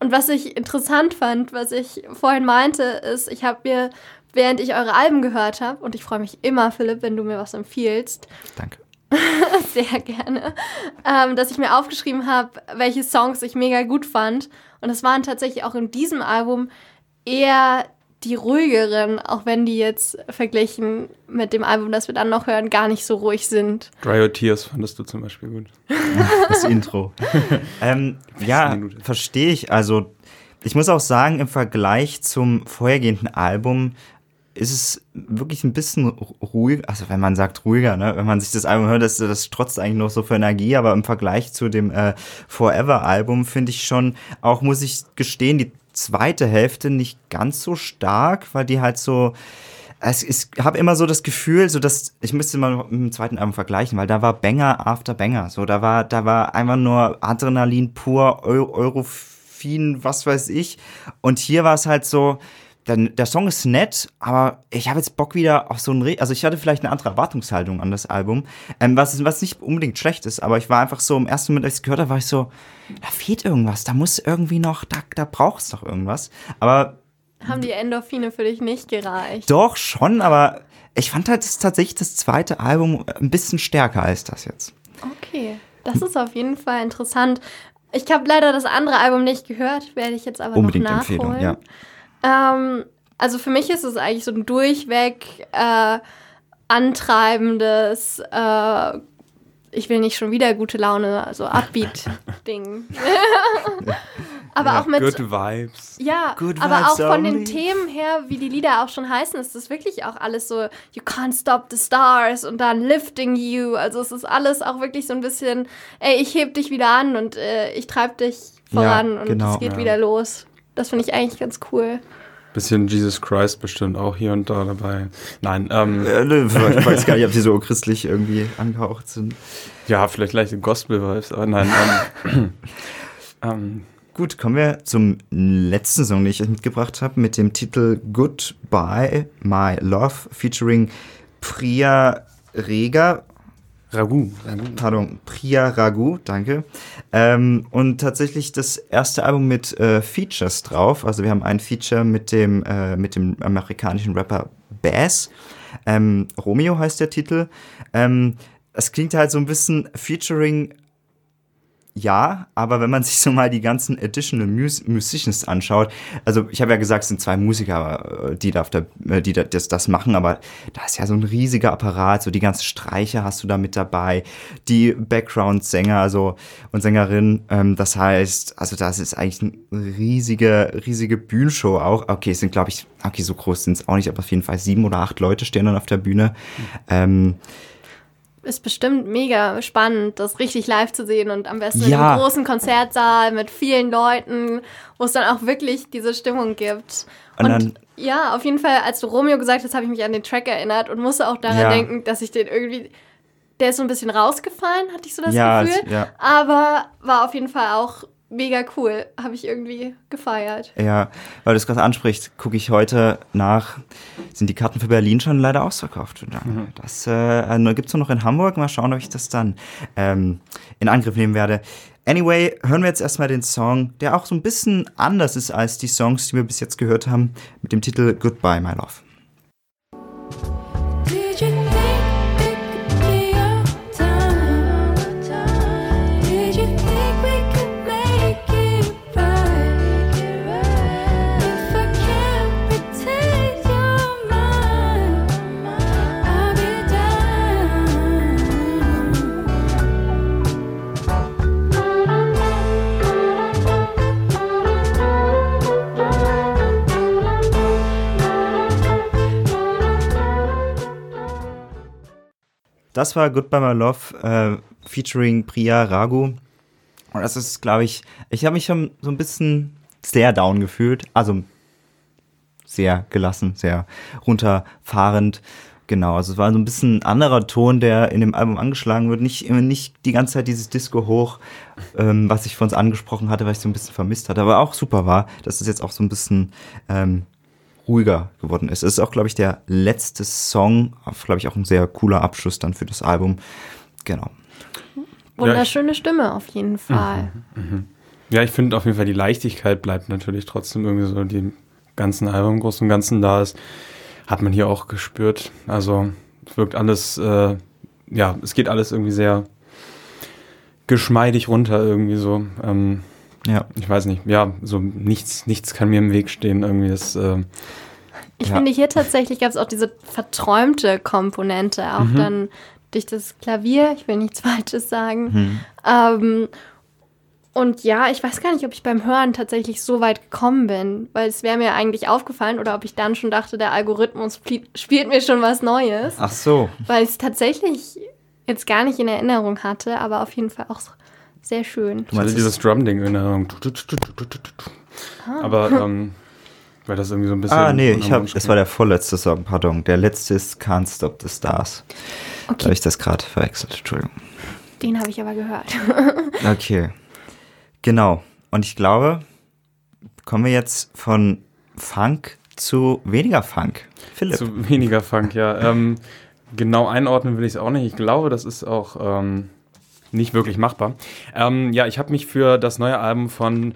S4: Und was ich interessant fand, was ich vorhin meinte, ist, ich habe mir, während ich eure Alben gehört habe, und ich freue mich immer, Philipp, wenn du mir was empfiehlst,
S3: Danke.
S4: sehr gerne, ähm, dass ich mir aufgeschrieben habe, welche Songs ich mega gut fand. Und es waren tatsächlich auch in diesem Album eher die ruhigeren, auch wenn die jetzt verglichen mit dem Album, das wir dann noch hören, gar nicht so ruhig sind.
S2: Dry Your Tears fandest du zum Beispiel gut.
S3: Das Intro. ähm, ja, verstehe ich. Also, ich muss auch sagen, im Vergleich zum vorhergehenden Album ist es wirklich ein bisschen ruhig, also wenn man sagt ruhiger, ne? wenn man sich das Album hört, das, das trotzt eigentlich noch so für Energie, aber im Vergleich zu dem äh, Forever-Album finde ich schon, auch muss ich gestehen, die zweite Hälfte nicht ganz so stark, weil die halt so, ich habe immer so das Gefühl, so dass ich müsste mal mit dem zweiten Album vergleichen, weil da war Banger after Banger, so da war da war einfach nur Adrenalin pur, Eu Eurofin, was weiß ich, und hier war es halt so. Dann, der Song ist nett, aber ich habe jetzt Bock wieder auf so ein, Re also ich hatte vielleicht eine andere Erwartungshaltung an das Album, ähm, was, was nicht unbedingt schlecht ist, aber ich war einfach so im ersten Moment, als ich es gehört habe, war ich so, da fehlt irgendwas, da muss irgendwie noch, da, da braucht es doch irgendwas. Aber
S4: Haben die Endorphine für dich nicht gereicht?
S3: doch, schon, aber ich fand halt das, tatsächlich das zweite Album ein bisschen stärker als das jetzt.
S4: Okay, das ist auf jeden Fall interessant. Ich habe leider das andere Album nicht gehört, werde ich jetzt aber
S3: Unbedingt
S4: noch nachholen.
S3: Empfehlung, ja.
S4: Ähm, also für mich ist es eigentlich so ein durchweg äh, antreibendes, äh, ich will nicht schon wieder gute Laune, also Upbeat-Ding. aber auch mit,
S2: Good Vibes.
S4: ja,
S3: Good
S4: aber auch
S3: vibes
S4: von den
S3: only.
S4: Themen her, wie die Lieder auch schon heißen, ist das wirklich auch alles so, you can't stop the stars und dann lifting you. Also es ist alles auch wirklich so ein bisschen, ey, ich heb dich wieder an und äh, ich treib dich voran und
S3: genau,
S4: es geht
S2: ja.
S4: wieder los. Das finde ich eigentlich ganz cool.
S2: Bisschen Jesus Christ bestimmt auch hier und da dabei. Nein, ähm,
S3: Äh, ne, Ich weiß gar nicht, ob die so christlich irgendwie angehaucht sind.
S2: ja, vielleicht leichte Gospel-Vibes, aber nein. Ähm, ähm,
S3: Gut, kommen wir zum letzten Song, den ich euch mitgebracht habe, mit dem Titel Goodbye My Love featuring Priya Rega.
S2: Ragu.
S3: Pardon, Priya Ragu, danke. Ähm, und tatsächlich das erste Album mit äh, Features drauf. Also wir haben ein Feature mit dem, äh, mit dem amerikanischen Rapper Bass. Ähm, Romeo heißt der Titel. Ähm, es klingt halt so ein bisschen Featuring ja, aber wenn man sich so mal die ganzen Additional Mus Musicians anschaut, also ich habe ja gesagt, es sind zwei Musiker, äh, die, da auf der, äh, die da, das, das machen, aber da ist ja so ein riesiger Apparat, so die ganzen Streicher hast du da mit dabei, die Background-Sänger also und Sängerinnen, ähm, das heißt, also das ist eigentlich eine riesige, riesige Bühnenshow auch. Okay, es sind glaube ich, okay, so groß sind es auch nicht, aber auf jeden Fall sieben oder acht Leute stehen dann auf der Bühne. Ähm,
S4: Ist bestimmt mega spannend, das richtig live zu sehen und am besten in
S3: Ja.
S4: einem großen Konzertsaal mit vielen Leuten, wo es dann auch wirklich diese Stimmung gibt.
S3: Und dann-
S4: ja, auf jeden Fall, als du Romeo gesagt hast, habe ich mich an den Track erinnert und musste auch daran
S3: Ja.
S4: denken, dass ich den irgendwie. Der ist so ein bisschen rausgefallen, hatte ich so das
S3: Ja,
S4: Gefühl.
S3: es-.
S4: Aber war auf jeden Fall auch mega cool. Habe ich irgendwie gefeiert.
S3: Ja, weil du es gerade ansprichst, gucke ich heute nach, sind die Karten für Berlin schon leider ausverkauft. Ja, Das äh, gibt es nur noch in Hamburg. Mal schauen, ob ich das dann ähm, in Angriff nehmen werde. Anyway, hören wir jetzt erstmal den Song, der auch so ein bisschen anders ist als die Songs, die wir bis jetzt gehört haben, mit dem Titel Goodbye, My Love. Das war Goodbye My Love äh, featuring Priya Raghu. Und das ist, glaube ich, ich habe mich schon so ein bisschen sehr down gefühlt. Also sehr gelassen, sehr runterfahrend. Genau, also es war so ein bisschen ein anderer Ton, der in dem Album angeschlagen wird. Nicht, nicht die ganze Zeit dieses Disco hoch, ähm, was ich von uns angesprochen hatte, weil ich so ein bisschen vermisst hatte. Aber auch super war, dass es jetzt auch so ein bisschen ähm, ruhiger geworden ist. Es ist auch, glaube ich, der letzte Song, glaube ich, auch ein sehr cooler Abschluss dann für das Album. Genau.
S4: Wunderschöne Stimme auf jeden Fall.
S2: Ja, ich finde auf jeden Fall, die Leichtigkeit bleibt natürlich trotzdem irgendwie so, die ganzen Album im Großen und Ganzen da ist. Hat man hier auch gespürt. Also, es wirkt alles, äh, ja, es geht alles irgendwie sehr geschmeidig runter, irgendwie so. Ähm,
S3: Ja.
S2: ich weiß nicht, ja, so nichts, nichts kann mir im Weg stehen, irgendwie. Das, äh,
S4: Ich
S3: Ja.
S4: finde, hier tatsächlich gab es auch diese verträumte Komponente, auch dann durch das Klavier. Ich will nichts Falsches sagen. Ähm, und ja, ich weiß gar nicht, ob ich beim Hören tatsächlich so weit gekommen bin, weil es wäre mir eigentlich aufgefallen oder ob ich dann schon dachte, der Algorithmus spielt mir schon was Neues,
S3: Ach so.
S4: weil ich es tatsächlich jetzt gar nicht in Erinnerung hatte, aber auf jeden Fall auch sehr schön.
S2: du meinst dieses Drum-Ding in Erinnerung. Aber, ähm, weil das irgendwie so ein bisschen.
S3: Ah, nee, ich hab, das war der vorletzte Song, pardon. Der letzte ist Can't Stop the Stars. Da
S4: Okay.
S3: habe ich das gerade verwechselt, Entschuldigung.
S4: Den habe ich aber gehört.
S3: Okay. Genau. Und ich glaube, kommen wir jetzt von Funk zu weniger Funk. Philipp.
S2: Zu weniger Funk, ja. Ähm, genau einordnen will ich es auch nicht. Ich glaube, das ist auch ähm, nicht wirklich machbar. Ähm, ja, ich habe mich für das neue Album von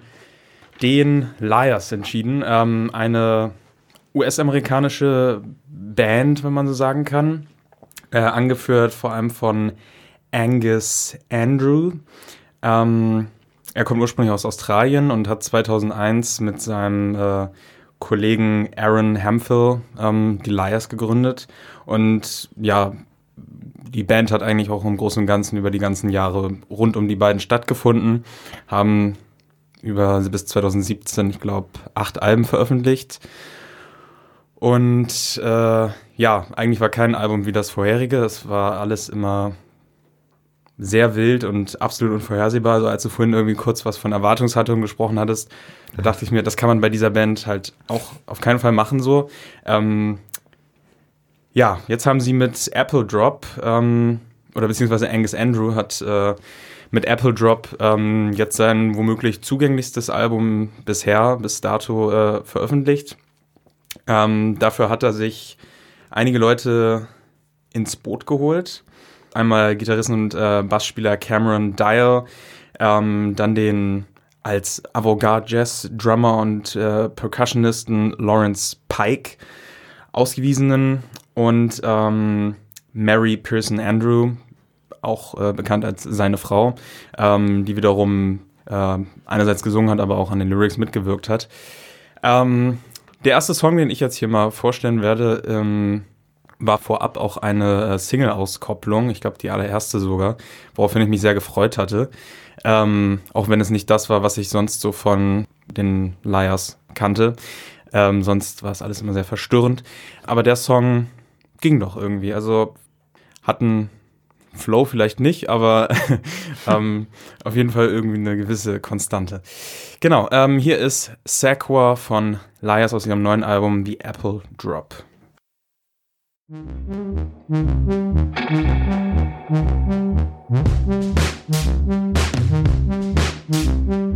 S2: den Liars entschieden. Ähm, eine US-amerikanische Band, wenn man so sagen kann. Äh, angeführt vor allem von Angus Andrew. Ähm, er kommt ursprünglich aus Australien und hat 2001 mit seinem äh, Kollegen Aaron Hemphill ähm, die Liars gegründet. Und ja, die Band hat eigentlich auch im Großen und Ganzen über die ganzen Jahre rund um die beiden stattgefunden, haben über bis 2017, ich glaube, acht Alben veröffentlicht. Und äh, ja, eigentlich war kein Album wie das vorherige. Es war alles immer sehr wild und absolut unvorhersehbar. Also als du vorhin irgendwie kurz was von Erwartungshaltung gesprochen hattest, da dachte ich mir, das kann man bei dieser Band halt auch auf keinen Fall machen so. Ähm, ja, jetzt haben sie mit Apple Drop, ähm, oder beziehungsweise Angus Andrew hat äh, mit Apple Drop ähm, jetzt sein womöglich zugänglichstes Album bisher, bis dato äh, veröffentlicht. Ähm, dafür hat er sich einige Leute ins Boot geholt. Einmal Gitarristen und äh, Bassspieler Cameron Dial, ähm, dann den als Avantgarde-Jazz-Drummer und äh, Percussionisten Lawrence Pike ausgewiesenen und ähm, Mary Pearson Andrew, auch äh, bekannt als seine Frau, ähm, die wiederum äh, einerseits gesungen hat, aber auch an den Lyrics mitgewirkt hat. Ähm, der erste Song, den ich jetzt hier mal vorstellen werde, ähm, war vorab auch eine äh, Single-Auskopplung, ich glaube die allererste sogar, woraufhin ich mich sehr gefreut hatte. Ähm, auch wenn es nicht das war, was ich sonst so von den Liars kannte. Ähm, sonst war es alles immer sehr verstörend. Aber der Song ging doch irgendwie. Also hatten Flow vielleicht nicht, aber ähm, auf jeden Fall irgendwie eine gewisse Konstante. Genau, ähm, hier ist Sequa von Liars aus ihrem neuen Album The Apple Drop.
S5: Thank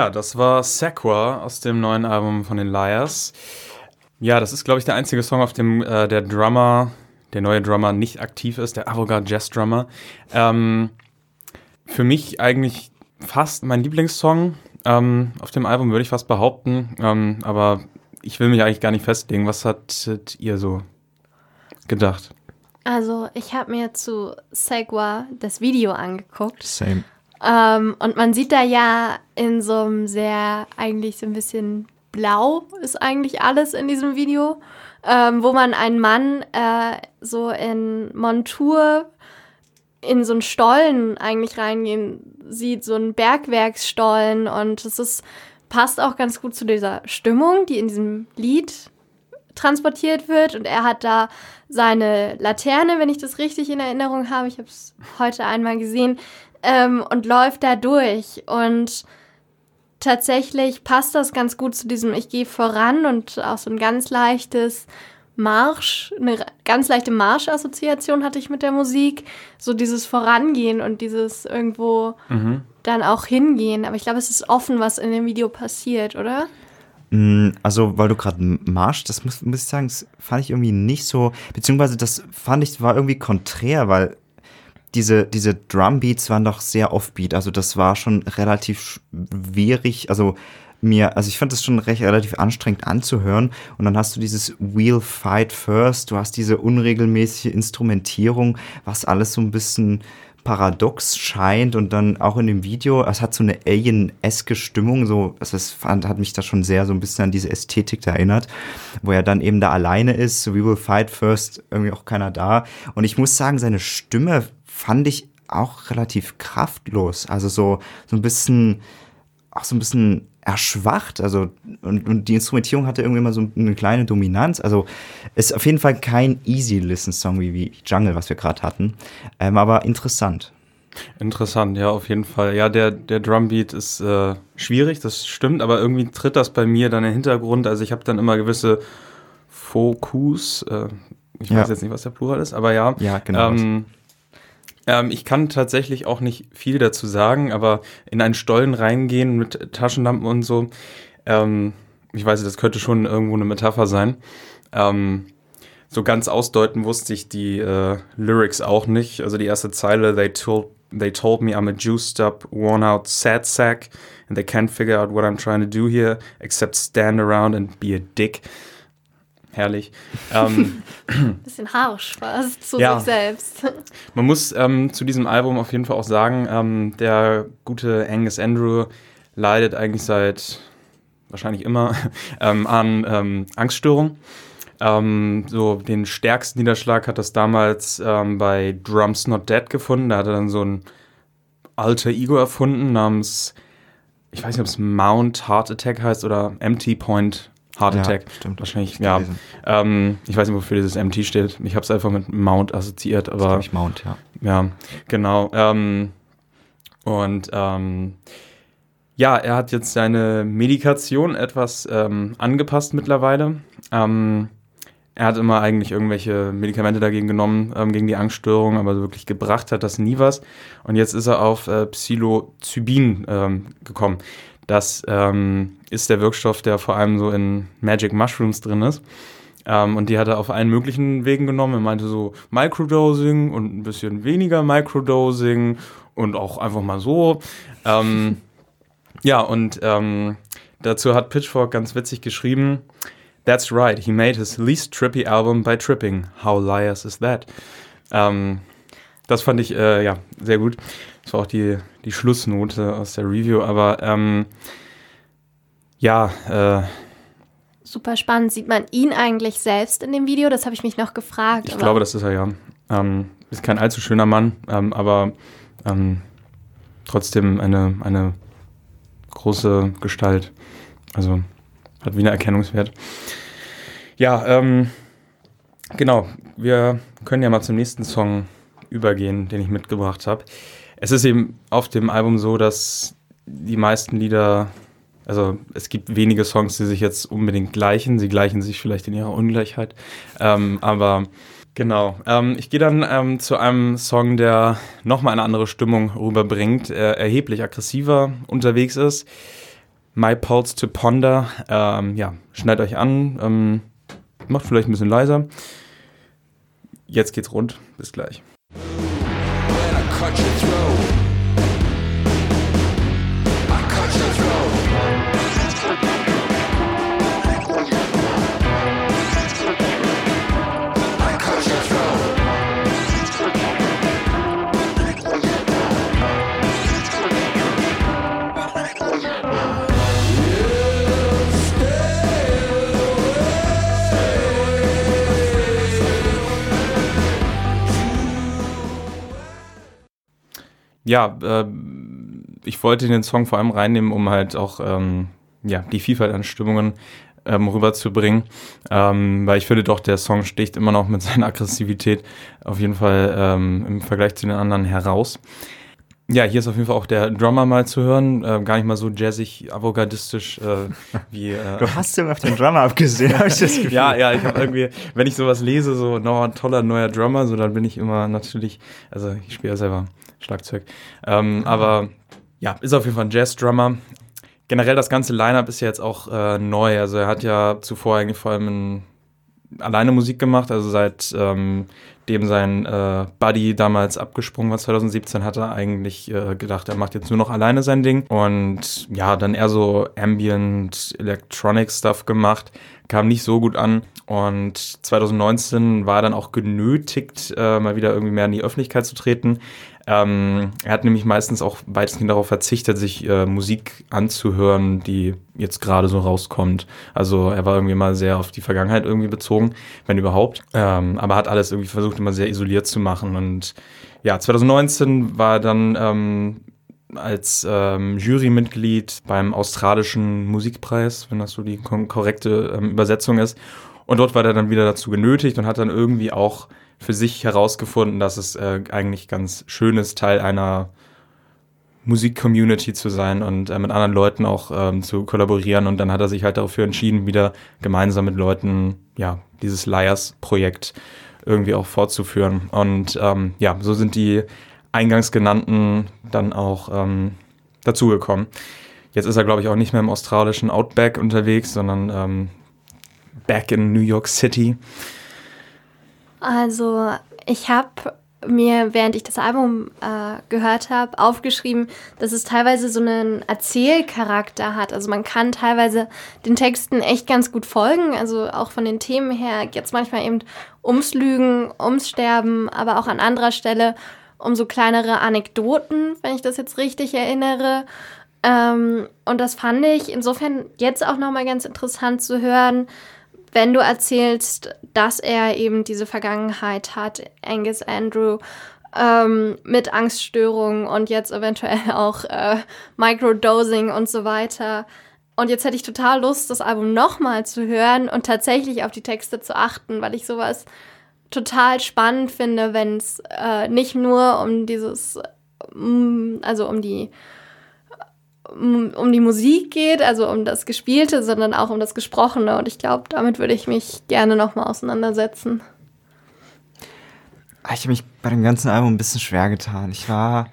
S2: Ja, das war Sequa aus dem neuen Album von den Liars. Ja, das ist, glaube ich, der einzige Song, auf dem äh, der Drummer, der neue Drummer, nicht aktiv ist, der Avogad Jazz Drummer. Ähm, für mich eigentlich fast mein Lieblingssong ähm, auf dem Album, würde ich fast behaupten. Ähm, aber ich will mich eigentlich gar nicht festlegen. Was hattet ihr so gedacht?
S4: Also, ich habe mir zu Segwa das Video angeguckt.
S3: Same.
S4: Ähm, und man sieht da ja in so einem sehr, eigentlich so ein bisschen blau ist eigentlich alles in diesem Video, ähm, wo man einen Mann äh, so in Montur in so einen Stollen eigentlich reingehen sieht, so einen Bergwerksstollen. Und es ist, passt auch ganz gut zu dieser Stimmung, die in diesem Lied transportiert wird. Und er hat da seine Laterne, wenn ich das richtig in Erinnerung habe, ich habe es heute einmal gesehen, ähm, und läuft da durch und tatsächlich passt das ganz gut zu diesem Ich gehe voran und auch so ein ganz leichtes Marsch, eine ganz leichte Marschassoziation hatte ich mit der Musik. So dieses Vorangehen und dieses irgendwo dann auch hingehen. Aber ich glaube, es ist offen, was in dem Video passiert, oder?
S3: Mm, Also, weil du gerade Marsch, das muss, muss ich sagen, das fand ich irgendwie nicht so, beziehungsweise das fand ich, war irgendwie konträr, weil diese, diese Drumbeats waren doch sehr offbeat, also das war schon relativ schwierig, also mir, also ich fand das schon recht relativ anstrengend anzuhören. Und dann hast du dieses Wheel Fight First, du hast diese unregelmäßige Instrumentierung, was alles so ein bisschen paradox scheint. Und dann auch in dem Video, es hat so eine Alien-eske Stimmung, so, also es fand, hat mich da schon sehr so ein bisschen an diese Ästhetik da erinnert, wo er dann eben da alleine ist, so We Will Fight First, irgendwie auch keiner da. Und ich muss sagen, seine Stimme fand ich auch relativ kraftlos, also so, so ein bisschen, auch so ein bisschen erschwacht, also und, und die Instrumentierung hatte irgendwie immer so eine kleine Dominanz, also ist auf jeden Fall kein Easy-Listen-Song wie, wie Jungle, was wir gerade hatten, ähm, aber interessant.
S2: Interessant, ja, auf jeden Fall. Ja, der, der Drumbeat ist äh, schwierig, das stimmt, aber irgendwie tritt das bei mir dann in den Hintergrund. Also ich habe dann immer gewisse Fokus, äh, ich weiß
S3: Ja.
S2: jetzt nicht, was der Plural ist, aber ja.
S3: Ja, genau.
S2: Ähm, ähm, ich kann tatsächlich auch nicht viel dazu sagen, aber in einen Stollen reingehen mit Taschenlampen und so, ähm, ich weiß, das könnte schon irgendwo eine Metapher sein. Ähm, so ganz ausdeuten wusste ich die äh, Lyrics auch nicht. Also die erste Zeile, they told, they told me I'm a juiced up, worn out sad sack and they can't figure out what I'm trying to do here except stand around and be a dick. Herrlich. ähm,
S4: Bisschen harsch fast zu
S2: Ja.
S4: sich selbst.
S2: man muss ähm, zu diesem Album auf jeden Fall auch sagen, ähm, der gute Angus Andrew leidet eigentlich seit wahrscheinlich immer ähm, an ähm, Angststörungen. Ähm, so den stärksten Niederschlag hat das damals bei Drums Not Dead gefunden. Da hat er dann so ein alter Ego erfunden namens, ich weiß nicht, ob es Mount Heart Attack heißt oder MT Point Heart
S3: Ja,
S2: Attack.
S3: stimmt.
S2: Wahrscheinlich, ja. Ähm, ich weiß nicht, wofür dieses MT steht. Ich habe es einfach mit Mount assoziiert,
S3: Das
S2: aber
S3: glaub ich Mount, ja.
S2: ja, genau. Ähm, und ähm, ja, er hat jetzt seine Medikation etwas ähm, angepasst mittlerweile. Ähm, er hat immer eigentlich irgendwelche Medikamente dagegen genommen, ähm, gegen die Angststörung, aber wirklich gebracht hat das nie was. Und jetzt ist er auf äh, Psilocybin gekommen. Das ähm, ist der Wirkstoff, der vor allem so in Magic Mushrooms drin ist. Ähm, und die hat er auf allen möglichen Wegen genommen. Er meinte so Microdosing und ein bisschen weniger Microdosing und auch einfach mal so. Ähm, ja, und ähm, dazu hat Pitchfork ganz witzig geschrieben: That's right, he made his least trippy album by tripping. How liars is that? Ähm, das fand ich äh, ja sehr gut. Das war auch die, die Schlussnote aus der Review, aber ähm, ja, äh,
S4: Super spannend. Sieht man ihn eigentlich selbst in dem Video? Das habe ich mich noch gefragt.
S2: Ich glaube, das ist er ja. Ähm, ist kein allzu schöner Mann, ähm, aber ähm, trotzdem eine, eine große Gestalt. Also hat wie eine Erkennungswert. Ja, ähm, genau. Wir können ja mal zum nächsten Song übergehen, den ich mitgebracht habe. Es ist eben auf dem Album so, dass die meisten Lieder, also es gibt wenige Songs, die sich jetzt unbedingt gleichen. Sie gleichen sich vielleicht in ihrer Ungleichheit. Ähm, aber genau. Ähm, ich gehe dann ähm, zu einem Song, der nochmal eine andere Stimmung rüberbringt, äh, erheblich aggressiver unterwegs ist. My Pulse to Ponder. Ähm, ja, schneidet euch an. Ähm, macht vielleicht ein bisschen leiser. Jetzt geht's rund. Bis gleich.
S8: When I cut
S2: Ja, äh, ich wollte den Song vor allem reinnehmen, um halt auch ähm, ja, die Vielfalt an Stimmungen ähm, rüberzubringen. Ähm, weil ich finde doch, der Song sticht immer noch mit seiner Aggressivität auf jeden Fall ähm, im Vergleich zu den anderen heraus. Ja, hier ist auf jeden Fall auch der Drummer mal zu hören. Äh, gar nicht mal so jazzig, avantgardistisch äh, wie. Äh,
S3: Du hast immer auf den Drummer abgesehen, habe ich das Gefühl.
S2: ja, ja, ich habe irgendwie, wenn ich sowas lese, so no, ein toller neuer Drummer, so dann bin ich immer natürlich, also ich spiele ja selber Schlagzeug. Ähm, aber ja, ist auf jeden Fall ein Jazz-Drummer. Generell das ganze Line-Up ist ja jetzt auch äh, neu. Also er hat ja zuvor eigentlich vor allem in, alleine Musik gemacht, also seit ähm, dem sein äh, Buddy damals abgesprungen war 2017, hat er eigentlich äh, gedacht, er macht jetzt nur noch alleine sein Ding und ja, dann eher so Ambient Electronic Stuff gemacht, kam nicht so gut an und 2019 war er dann auch genötigt, äh, mal wieder irgendwie mehr in die Öffentlichkeit zu treten. Ähm, er hat nämlich meistens auch weitestgehend darauf verzichtet, sich äh, Musik anzuhören, die jetzt gerade so rauskommt. Also er war irgendwie mal sehr auf die Vergangenheit irgendwie bezogen, wenn überhaupt. Ähm, aber hat alles irgendwie versucht, immer sehr isoliert zu machen. Und ja, 2019 war er dann ähm, als ähm, Jurymitglied beim australischen Musikpreis, wenn das so die korrekte ähm, Übersetzung ist. Und dort war er dann wieder dazu genötigt und hat dann irgendwie auch für sich herausgefunden, dass es äh, eigentlich ganz schön ist, Teil einer Musik-Community zu sein und äh, mit anderen Leuten auch ähm, zu kollaborieren. Und dann hat er sich halt dafür entschieden, wieder gemeinsam mit Leuten, ja, dieses Liars-Projekt irgendwie auch fortzuführen. Und ähm, ja, so sind die eingangs genannten dann auch ähm, dazugekommen. Jetzt ist er, glaube ich, auch nicht mehr im australischen Outback unterwegs, sondern ähm, back in New York City.
S4: Also, ich habe mir, während ich das Album äh, gehört habe, aufgeschrieben, dass es teilweise so einen Erzählcharakter hat. Also man kann teilweise den Texten echt ganz gut folgen. Also auch von den Themen her jetzt manchmal eben ums Lügen, ums Sterben, aber auch an anderer Stelle um so kleinere Anekdoten, wenn ich das jetzt richtig erinnere. Ähm, und das fand ich insofern jetzt auch nochmal ganz interessant zu hören, wenn du erzählst, dass er eben diese Vergangenheit hat, Angus Andrew, ähm, mit Angststörungen und jetzt eventuell auch äh, Microdosing und so weiter. Und jetzt hätte ich total Lust, das Album nochmal zu hören und tatsächlich auf die Texte zu achten, weil ich sowas total spannend finde, wenn es äh, nicht nur um dieses, mm, also um die um, um die Musik geht, also um das Gespielte, sondern auch um das Gesprochene. Und ich glaube, damit würde ich mich gerne nochmal auseinandersetzen.
S3: Ah, Ich habe mich bei dem ganzen Album ein bisschen schwer getan. Ich war,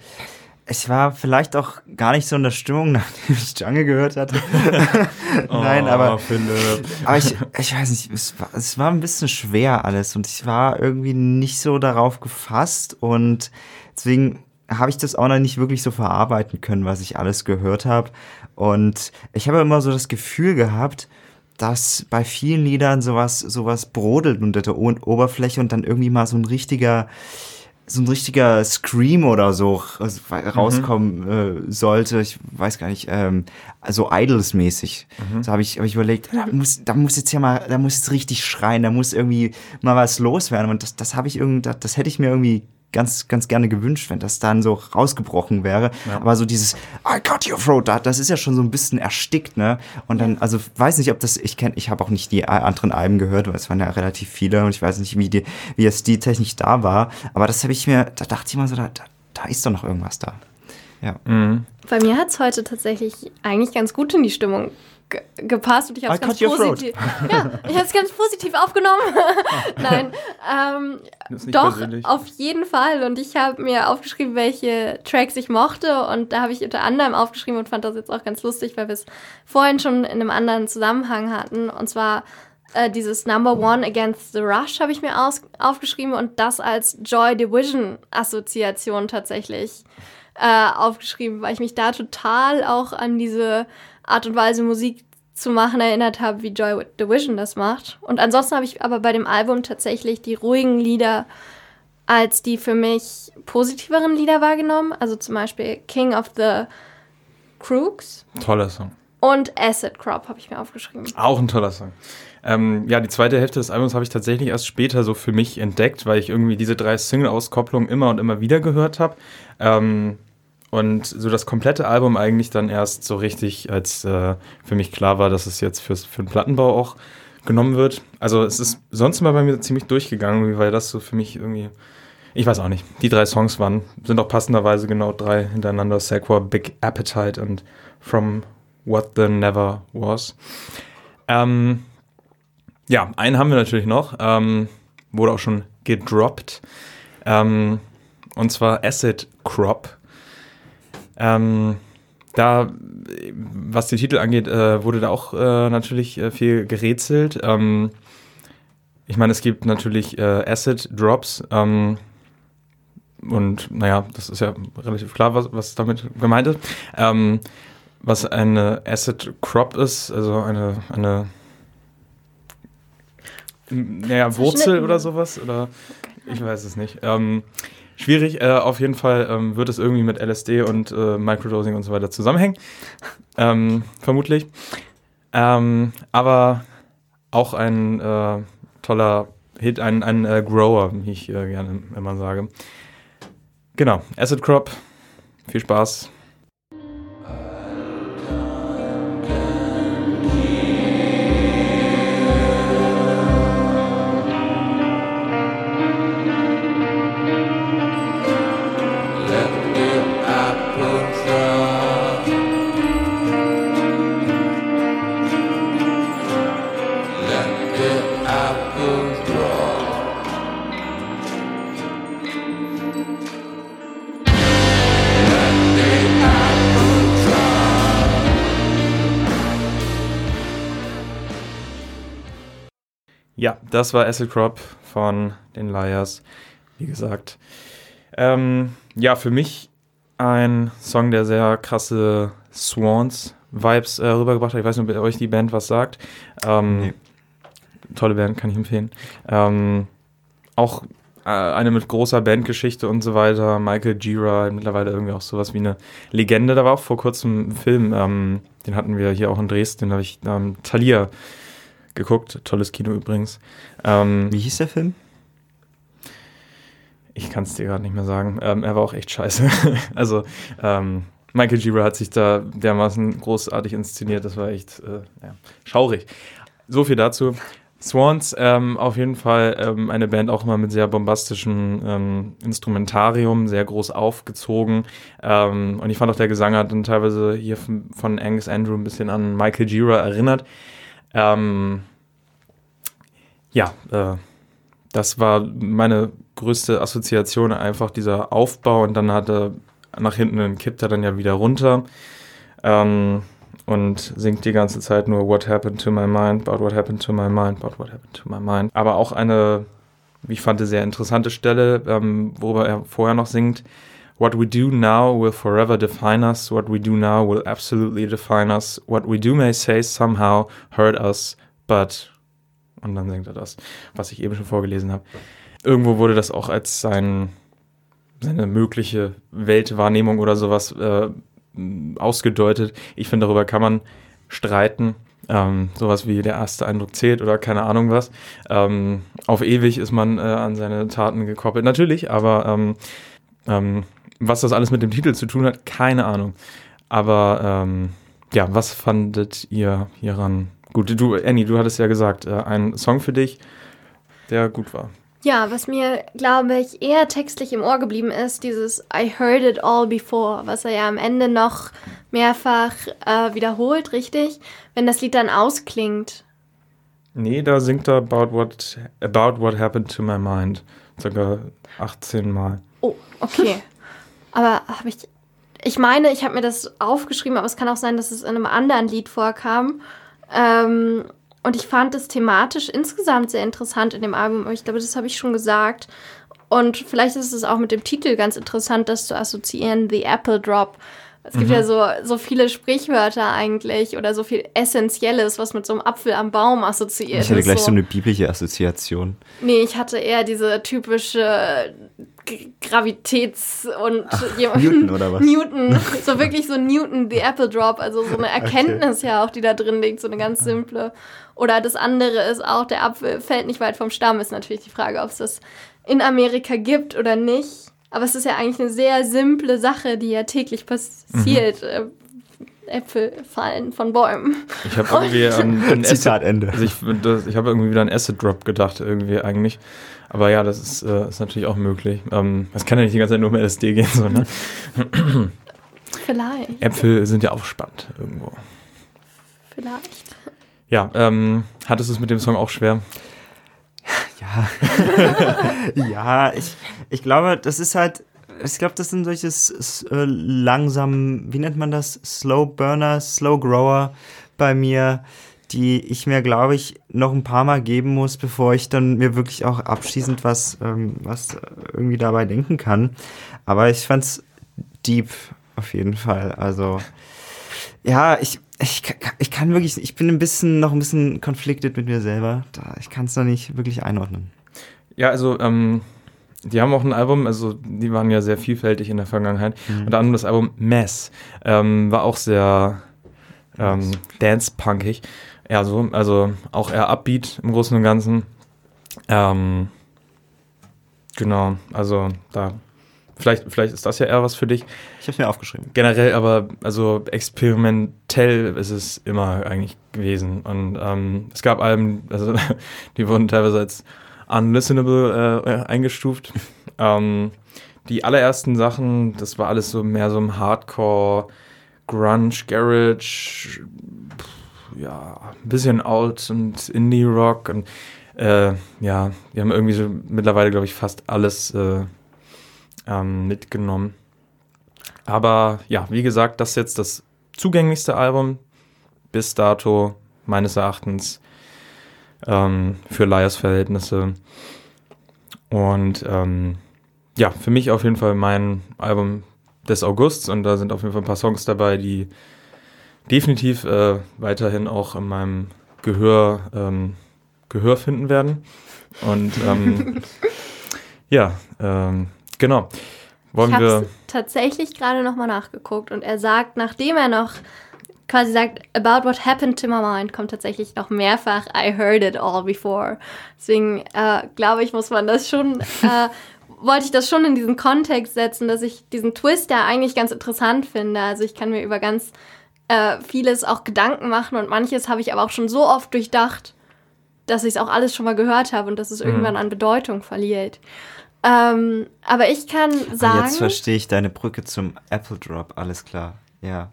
S3: ich war vielleicht auch gar nicht so in der Stimmung, nachdem ich Jungle gehört hatte. Nein,
S2: Oh,
S3: aber,
S2: Philipp.
S3: aber ich, ich weiß nicht, es war, es war ein bisschen schwer alles und ich war irgendwie nicht so darauf gefasst und deswegen habe ich das auch noch nicht wirklich so verarbeiten können, was ich alles gehört habe. Und ich habe immer so das Gefühl gehabt, dass bei vielen Liedern sowas, sowas brodelt unter der O- Oberfläche und dann irgendwie mal so ein richtiger, so ein richtiger Scream oder so rauskommen äh, sollte. Ich weiß gar nicht, ähm, so Idols-mäßig. So habe ich, hab ich überlegt, da muss, da muss jetzt ja mal, da muss jetzt richtig schreien, da muss irgendwie mal was loswerden. Und das, das habe ich irgendwie, das, das hätte ich mir irgendwie ganz, ganz gerne gewünscht, wenn das dann so rausgebrochen wäre. Aber so dieses I got your throat, da- das ist ja schon so ein bisschen erstickt, ne? Und dann, also weiß nicht, ob das, ich kenne, ich habe auch nicht die anderen Alben gehört, weil es waren ja relativ viele und ich weiß nicht, wie die, wie es die technisch da war. Aber das habe ich mir, da dachte ich mal so, da, da, da ist doch noch irgendwas da. Ja.
S2: Mhm.
S4: Bei mir hat es heute tatsächlich eigentlich ganz gut in die Stimmung gepasst und ich habe es
S3: I
S4: ganz positiv. Ja, ich habe es ganz positiv aufgenommen. Nein, ähm, doch
S2: persönlich.
S4: auf jeden Fall. Und ich habe mir aufgeschrieben, welche Tracks ich mochte und da habe ich unter anderem aufgeschrieben und fand das jetzt auch ganz lustig, weil wir es vorhin schon in einem anderen Zusammenhang hatten. Und zwar äh, dieses Number One Against the Rush habe ich mir aus aufgeschrieben und das als Joy Division Assoziation tatsächlich äh, aufgeschrieben, weil ich mich da total auch an diese Art und Weise Musik zu machen erinnert habe, wie Joy Division das macht. Und ansonsten habe ich aber bei dem Album tatsächlich die ruhigen Lieder als die für mich positiveren Lieder wahrgenommen. Also zum Beispiel King of the Crooks
S2: Toller Song.
S4: und Acid Crop habe ich mir aufgeschrieben.
S2: Auch ein toller Song. Ähm, ja, die zweite Hälfte des Albums habe ich tatsächlich erst später so für mich entdeckt, weil ich irgendwie diese drei Single-Auskopplungen immer und immer wieder gehört habe. Ähm, und so das komplette Album eigentlich dann erst so richtig, als äh, für mich klar war, dass es jetzt fürs, für den Plattenbau auch genommen wird. Also es ist sonst immer bei mir ziemlich durchgegangen, weil das so für mich irgendwie, ich weiß auch nicht, die drei Songs waren, sind auch passenderweise genau drei hintereinander, Sequa, Big Appetite und From What the Never Was. Ähm, ja, einen haben wir natürlich noch, ähm, wurde auch schon gedroppt, ähm, und zwar Acid Crop. Ähm, da, was den Titel angeht, äh, wurde da auch äh, natürlich äh, viel gerätselt. Ähm, ich meine, es gibt natürlich äh, Acid Drops. Ähm, und naja, das ist ja relativ klar, was, was damit gemeint ist. Ähm, was eine Acid Crop ist, also eine, eine naja, Wurzel oder sowas. Oder ich weiß es nicht. Ähm, schwierig, äh, auf jeden Fall ähm, wird es irgendwie mit LSD und äh, Microdosing und so weiter zusammenhängen. Ähm, vermutlich. Ähm, aber auch ein äh, toller Hit, ein, ein äh, Grower, wie ich äh, gerne immer sage. Genau, Acid Crop. Viel Spaß. Das war Acid Crop von den Liars, wie gesagt. Ähm, ja, für mich ein Song, der sehr krasse Swans-Vibes äh, rübergebracht hat. Ich weiß nicht, ob euch die Band was sagt. Ähm,
S3: Nee.
S2: Tolle Band, kann ich empfehlen. Ähm, auch äh, eine mit großer Bandgeschichte und so weiter. Michael Gira, mittlerweile irgendwie auch sowas wie eine Legende. Da war auch vor kurzem ein Film, ähm, den hatten wir hier auch in Dresden, den habe ich ähm, Thalia geguckt. Tolles Kino übrigens. Ähm,
S3: Wie hieß der Film?
S2: ich kann es dir gerade nicht mehr sagen. Ähm, er war auch echt scheiße. also, ähm, Michael Gira hat sich da dermaßen großartig inszeniert. Das war echt äh, ja, schaurig. So viel dazu. Swans, ähm, auf jeden Fall ähm, eine Band auch immer mit sehr bombastischem ähm, Instrumentarium, sehr groß aufgezogen. Ähm, und ich fand auch, der Gesang hat dann teilweise hier von, von Angus Andrew ein bisschen an Michael Gira erinnert. Ähm, ja, äh, das war meine größte Assoziation, einfach dieser Aufbau und dann hat er nach hinten, dann kippt er dann ja wieder runter ähm, und singt die ganze Zeit nur What happened to my mind, about what happened to my mind, about what happened to my mind. Aber auch eine, wie ich fand, sehr interessante Stelle, ähm, worüber er vorher noch singt. What we do now will forever define us. What we do now will absolutely define us. What we do may say somehow hurt us, but und dann singt er das, was ich eben schon vorgelesen habe. Irgendwo wurde das auch als sein, seine mögliche Weltwahrnehmung oder sowas äh, ausgedeutet. Ich finde, darüber kann man streiten. Ähm, sowas wie der erste Eindruck zählt oder keine Ahnung was. Ähm, auf ewig ist man äh, an seine Taten gekoppelt. Natürlich, aber ähm, ähm, was das alles mit dem Titel zu tun hat, keine Ahnung. Aber ähm, ja, was fandet ihr hieran gut? Du, Annie, du hattest ja gesagt, äh, ein Song für dich, der gut war.
S4: Ja, was mir, glaube ich, eher textlich im Ohr geblieben ist, dieses I heard it all before, was er ja am Ende noch mehrfach äh, wiederholt, richtig? Wenn das Lied dann ausklingt.
S2: Nee, da singt er about what, about what happened to my mind. Circa 18 Mal.
S4: Oh, okay. Aber habe ich. Ich meine, ich habe mir das aufgeschrieben, aber es kann auch sein, dass es in einem anderen Lied vorkam. Ähm, und ich fand es thematisch insgesamt sehr interessant in dem Album. Aber ich glaube, das habe ich schon gesagt. Und vielleicht ist es auch mit dem Titel ganz interessant, das zu assoziieren, The Apple Drop. Es gibt
S3: Mhm.
S4: ja so, so viele Sprichwörter eigentlich oder so viel Essentielles, was mit so einem Apfel am Baum assoziiert
S3: Ich hatte
S4: ist.
S3: gleich so eine biblische Assoziation.
S4: Nee, ich hatte eher diese typische G Gravitäts- und jemand-
S3: Newton oder was?
S4: Newton, so wirklich so Newton, the Apple Drop, also so eine Erkenntnis ja auch, die da drin liegt, so eine ganz simple. Oder das andere ist auch, der Apfel fällt nicht weit vom Stamm, ist natürlich die Frage, ob es das in Amerika gibt oder nicht. Aber es ist ja eigentlich eine sehr simple Sache, die ja täglich passiert. Äh, Äpfel fallen von Bäumen.
S2: Ich habe irgendwie an, an
S3: Zitat Ende.
S2: Also ich ich habe irgendwie wieder an Acid Drop gedacht, irgendwie eigentlich. Aber ja, das ist, äh, ist natürlich auch möglich. Ähm, das kann ja nicht die ganze Zeit nur um LSD gehen, so, ne?
S4: Vielleicht,
S2: Äpfel sind ja auch spannend irgendwo.
S4: vielleicht.
S2: Ja, ähm, hattest du es mit dem Song auch schwer?
S3: Ja. ja, ich, ich glaube, das ist halt, ich glaube, das sind solche s- s- äh, langsam, wie nennt man das? Slow Burner, Slow Grower bei mir, die ich mir, glaube ich, noch ein paar Mal geben muss, bevor ich dann mir wirklich auch abschließend was, ähm, was irgendwie dabei denken kann. Aber ich fand's deep auf jeden Fall. Also, ja, ich, ich, ich kann wirklich, ich bin ein bisschen, noch ein bisschen conflicted mit mir selber. Da, ich kann es noch nicht wirklich einordnen.
S2: Ja, also, ähm, die haben auch ein Album, also die waren ja sehr vielfältig in der Vergangenheit. Unter anderem das Album Mess ähm, war auch sehr ähm, dance-punkig. Ja, so, also auch eher Upbeat im Großen und Ganzen. Ähm, genau, also da. Vielleicht, vielleicht ist das ja eher was für dich.
S3: Ich habe es mir aufgeschrieben.
S2: Generell aber, also experimentell ist es immer eigentlich gewesen. Und ähm, es gab Alben, also die wurden teilweise als unlistenable äh, eingestuft. ähm, die allerersten Sachen, das war alles so mehr so im Hardcore, Grunge, Garage, ja, ein bisschen Alt und Indie-Rock und äh, ja, die haben irgendwie so mittlerweile, glaube ich, fast alles äh, ähm, mitgenommen. Aber ja, wie gesagt, das ist jetzt das zugänglichste Album bis dato meines Erachtens ähm, für Liars Verhältnisse. Und ähm, ja, für mich auf jeden Fall mein Album des Augusts und da sind auf jeden Fall ein paar Songs dabei, die definitiv äh, weiterhin auch in meinem Gehör, ähm, Gehör finden werden. Und ähm, ja, ähm, genau. Wollen
S4: ich habe tatsächlich gerade nochmal nachgeguckt und er sagt, nachdem er noch quasi sagt, about what happened to my mind, kommt tatsächlich noch mehrfach, I heard it all before. Deswegen äh, glaube ich, muss man das schon, äh, wollte ich das schon in diesen Kontext setzen, dass ich diesen Twist ja eigentlich ganz interessant finde. Also ich kann mir über ganz äh, vieles auch Gedanken machen und manches habe ich aber auch schon so oft durchdacht, dass ich es auch alles schon mal gehört habe und dass es irgendwann an Bedeutung verliert. Ähm, aber ich kann sagen.
S3: Ah, Jetzt verstehe ich deine Brücke zum Apple Drop, alles klar. Ja.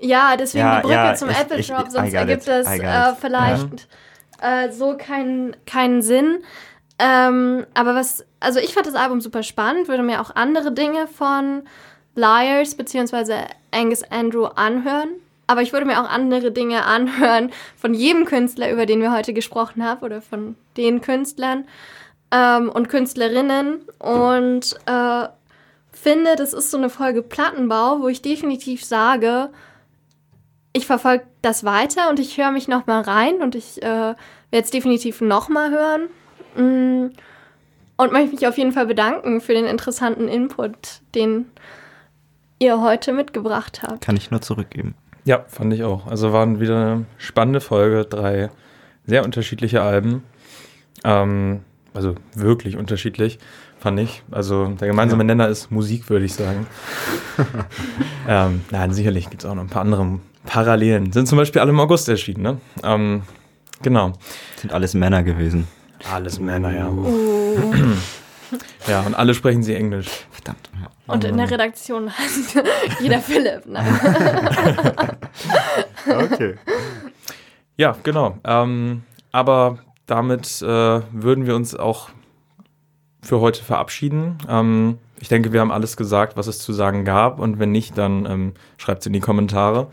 S4: Ja, deswegen
S3: Ja,
S4: die Brücke
S3: ja,
S4: zum
S3: ich-
S4: Apple
S3: ich-
S4: Drop, sonst ergibt das äh, vielleicht äh, so keinen keinen Sinn. Ähm, aber was, also ich fand das Album super spannend, würde mir auch andere Dinge von Liars bzw. Angus Andrew anhören. Aber ich würde mir auch andere Dinge anhören von jedem Künstler, über den wir heute gesprochen haben, oder von den Künstlern ähm, und Künstlerinnen. Und äh, finde, das ist so eine Folge Plattenbau, wo ich definitiv sage, ich verfolge das weiter und ich höre mich noch mal rein und ich äh, werde es definitiv noch mal hören. Mm, Und möchte mich auf jeden Fall bedanken für den interessanten Input, den ihr heute mitgebracht habt.
S3: Kann ich nur zurückgeben.
S2: Ja, fand ich auch. Also waren wieder eine spannende Folge, drei sehr unterschiedliche Alben. Ähm, also wirklich unterschiedlich, fand ich. Also der gemeinsame Nenner ist Musik, würde ich sagen. ähm, nein, sicherlich gibt es auch noch ein paar andere Parallelen. Sind zum Beispiel alle im August erschienen, ne? Ähm, genau.
S3: Sind alles Männer gewesen.
S9: Alles Männer, ja.
S4: Uh.
S2: Ja, und alle sprechen sie Englisch.
S3: Verdammt. Ja.
S4: Und in der Redaktion heißt jeder Philipp. Nein.
S3: Okay.
S2: Ja, genau. Ähm, aber damit äh, würden wir uns auch für heute verabschieden. Ähm, ich denke, wir haben alles gesagt, was es zu sagen gab. Und wenn nicht, dann ähm, schreibt es in die Kommentare.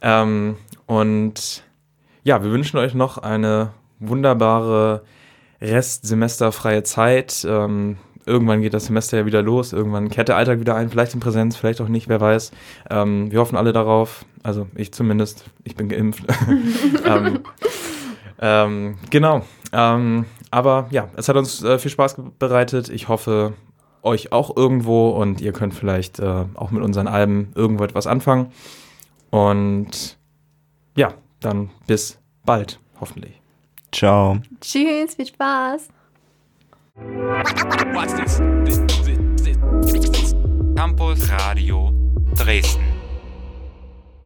S2: Ähm, und ja, wir wünschen euch noch eine wunderbare Restsemesterfreie Zeit. Ähm, irgendwann geht das Semester ja wieder los. Irgendwann kehrt der Alltag wieder ein. Vielleicht in Präsenz, vielleicht auch nicht, wer weiß. Ähm, wir hoffen alle darauf. Also ich zumindest. Ich bin geimpft. ähm, genau. Ähm, aber ja, es hat uns äh, viel Spaß bereitet. Ich hoffe, euch auch irgendwo und ihr könnt vielleicht äh, auch mit unseren Alben irgendwo etwas anfangen. Und ja, dann bis bald, hoffentlich.
S3: Ciao.
S4: Tschüss, viel Spaß.
S10: Campus Radio Dresden.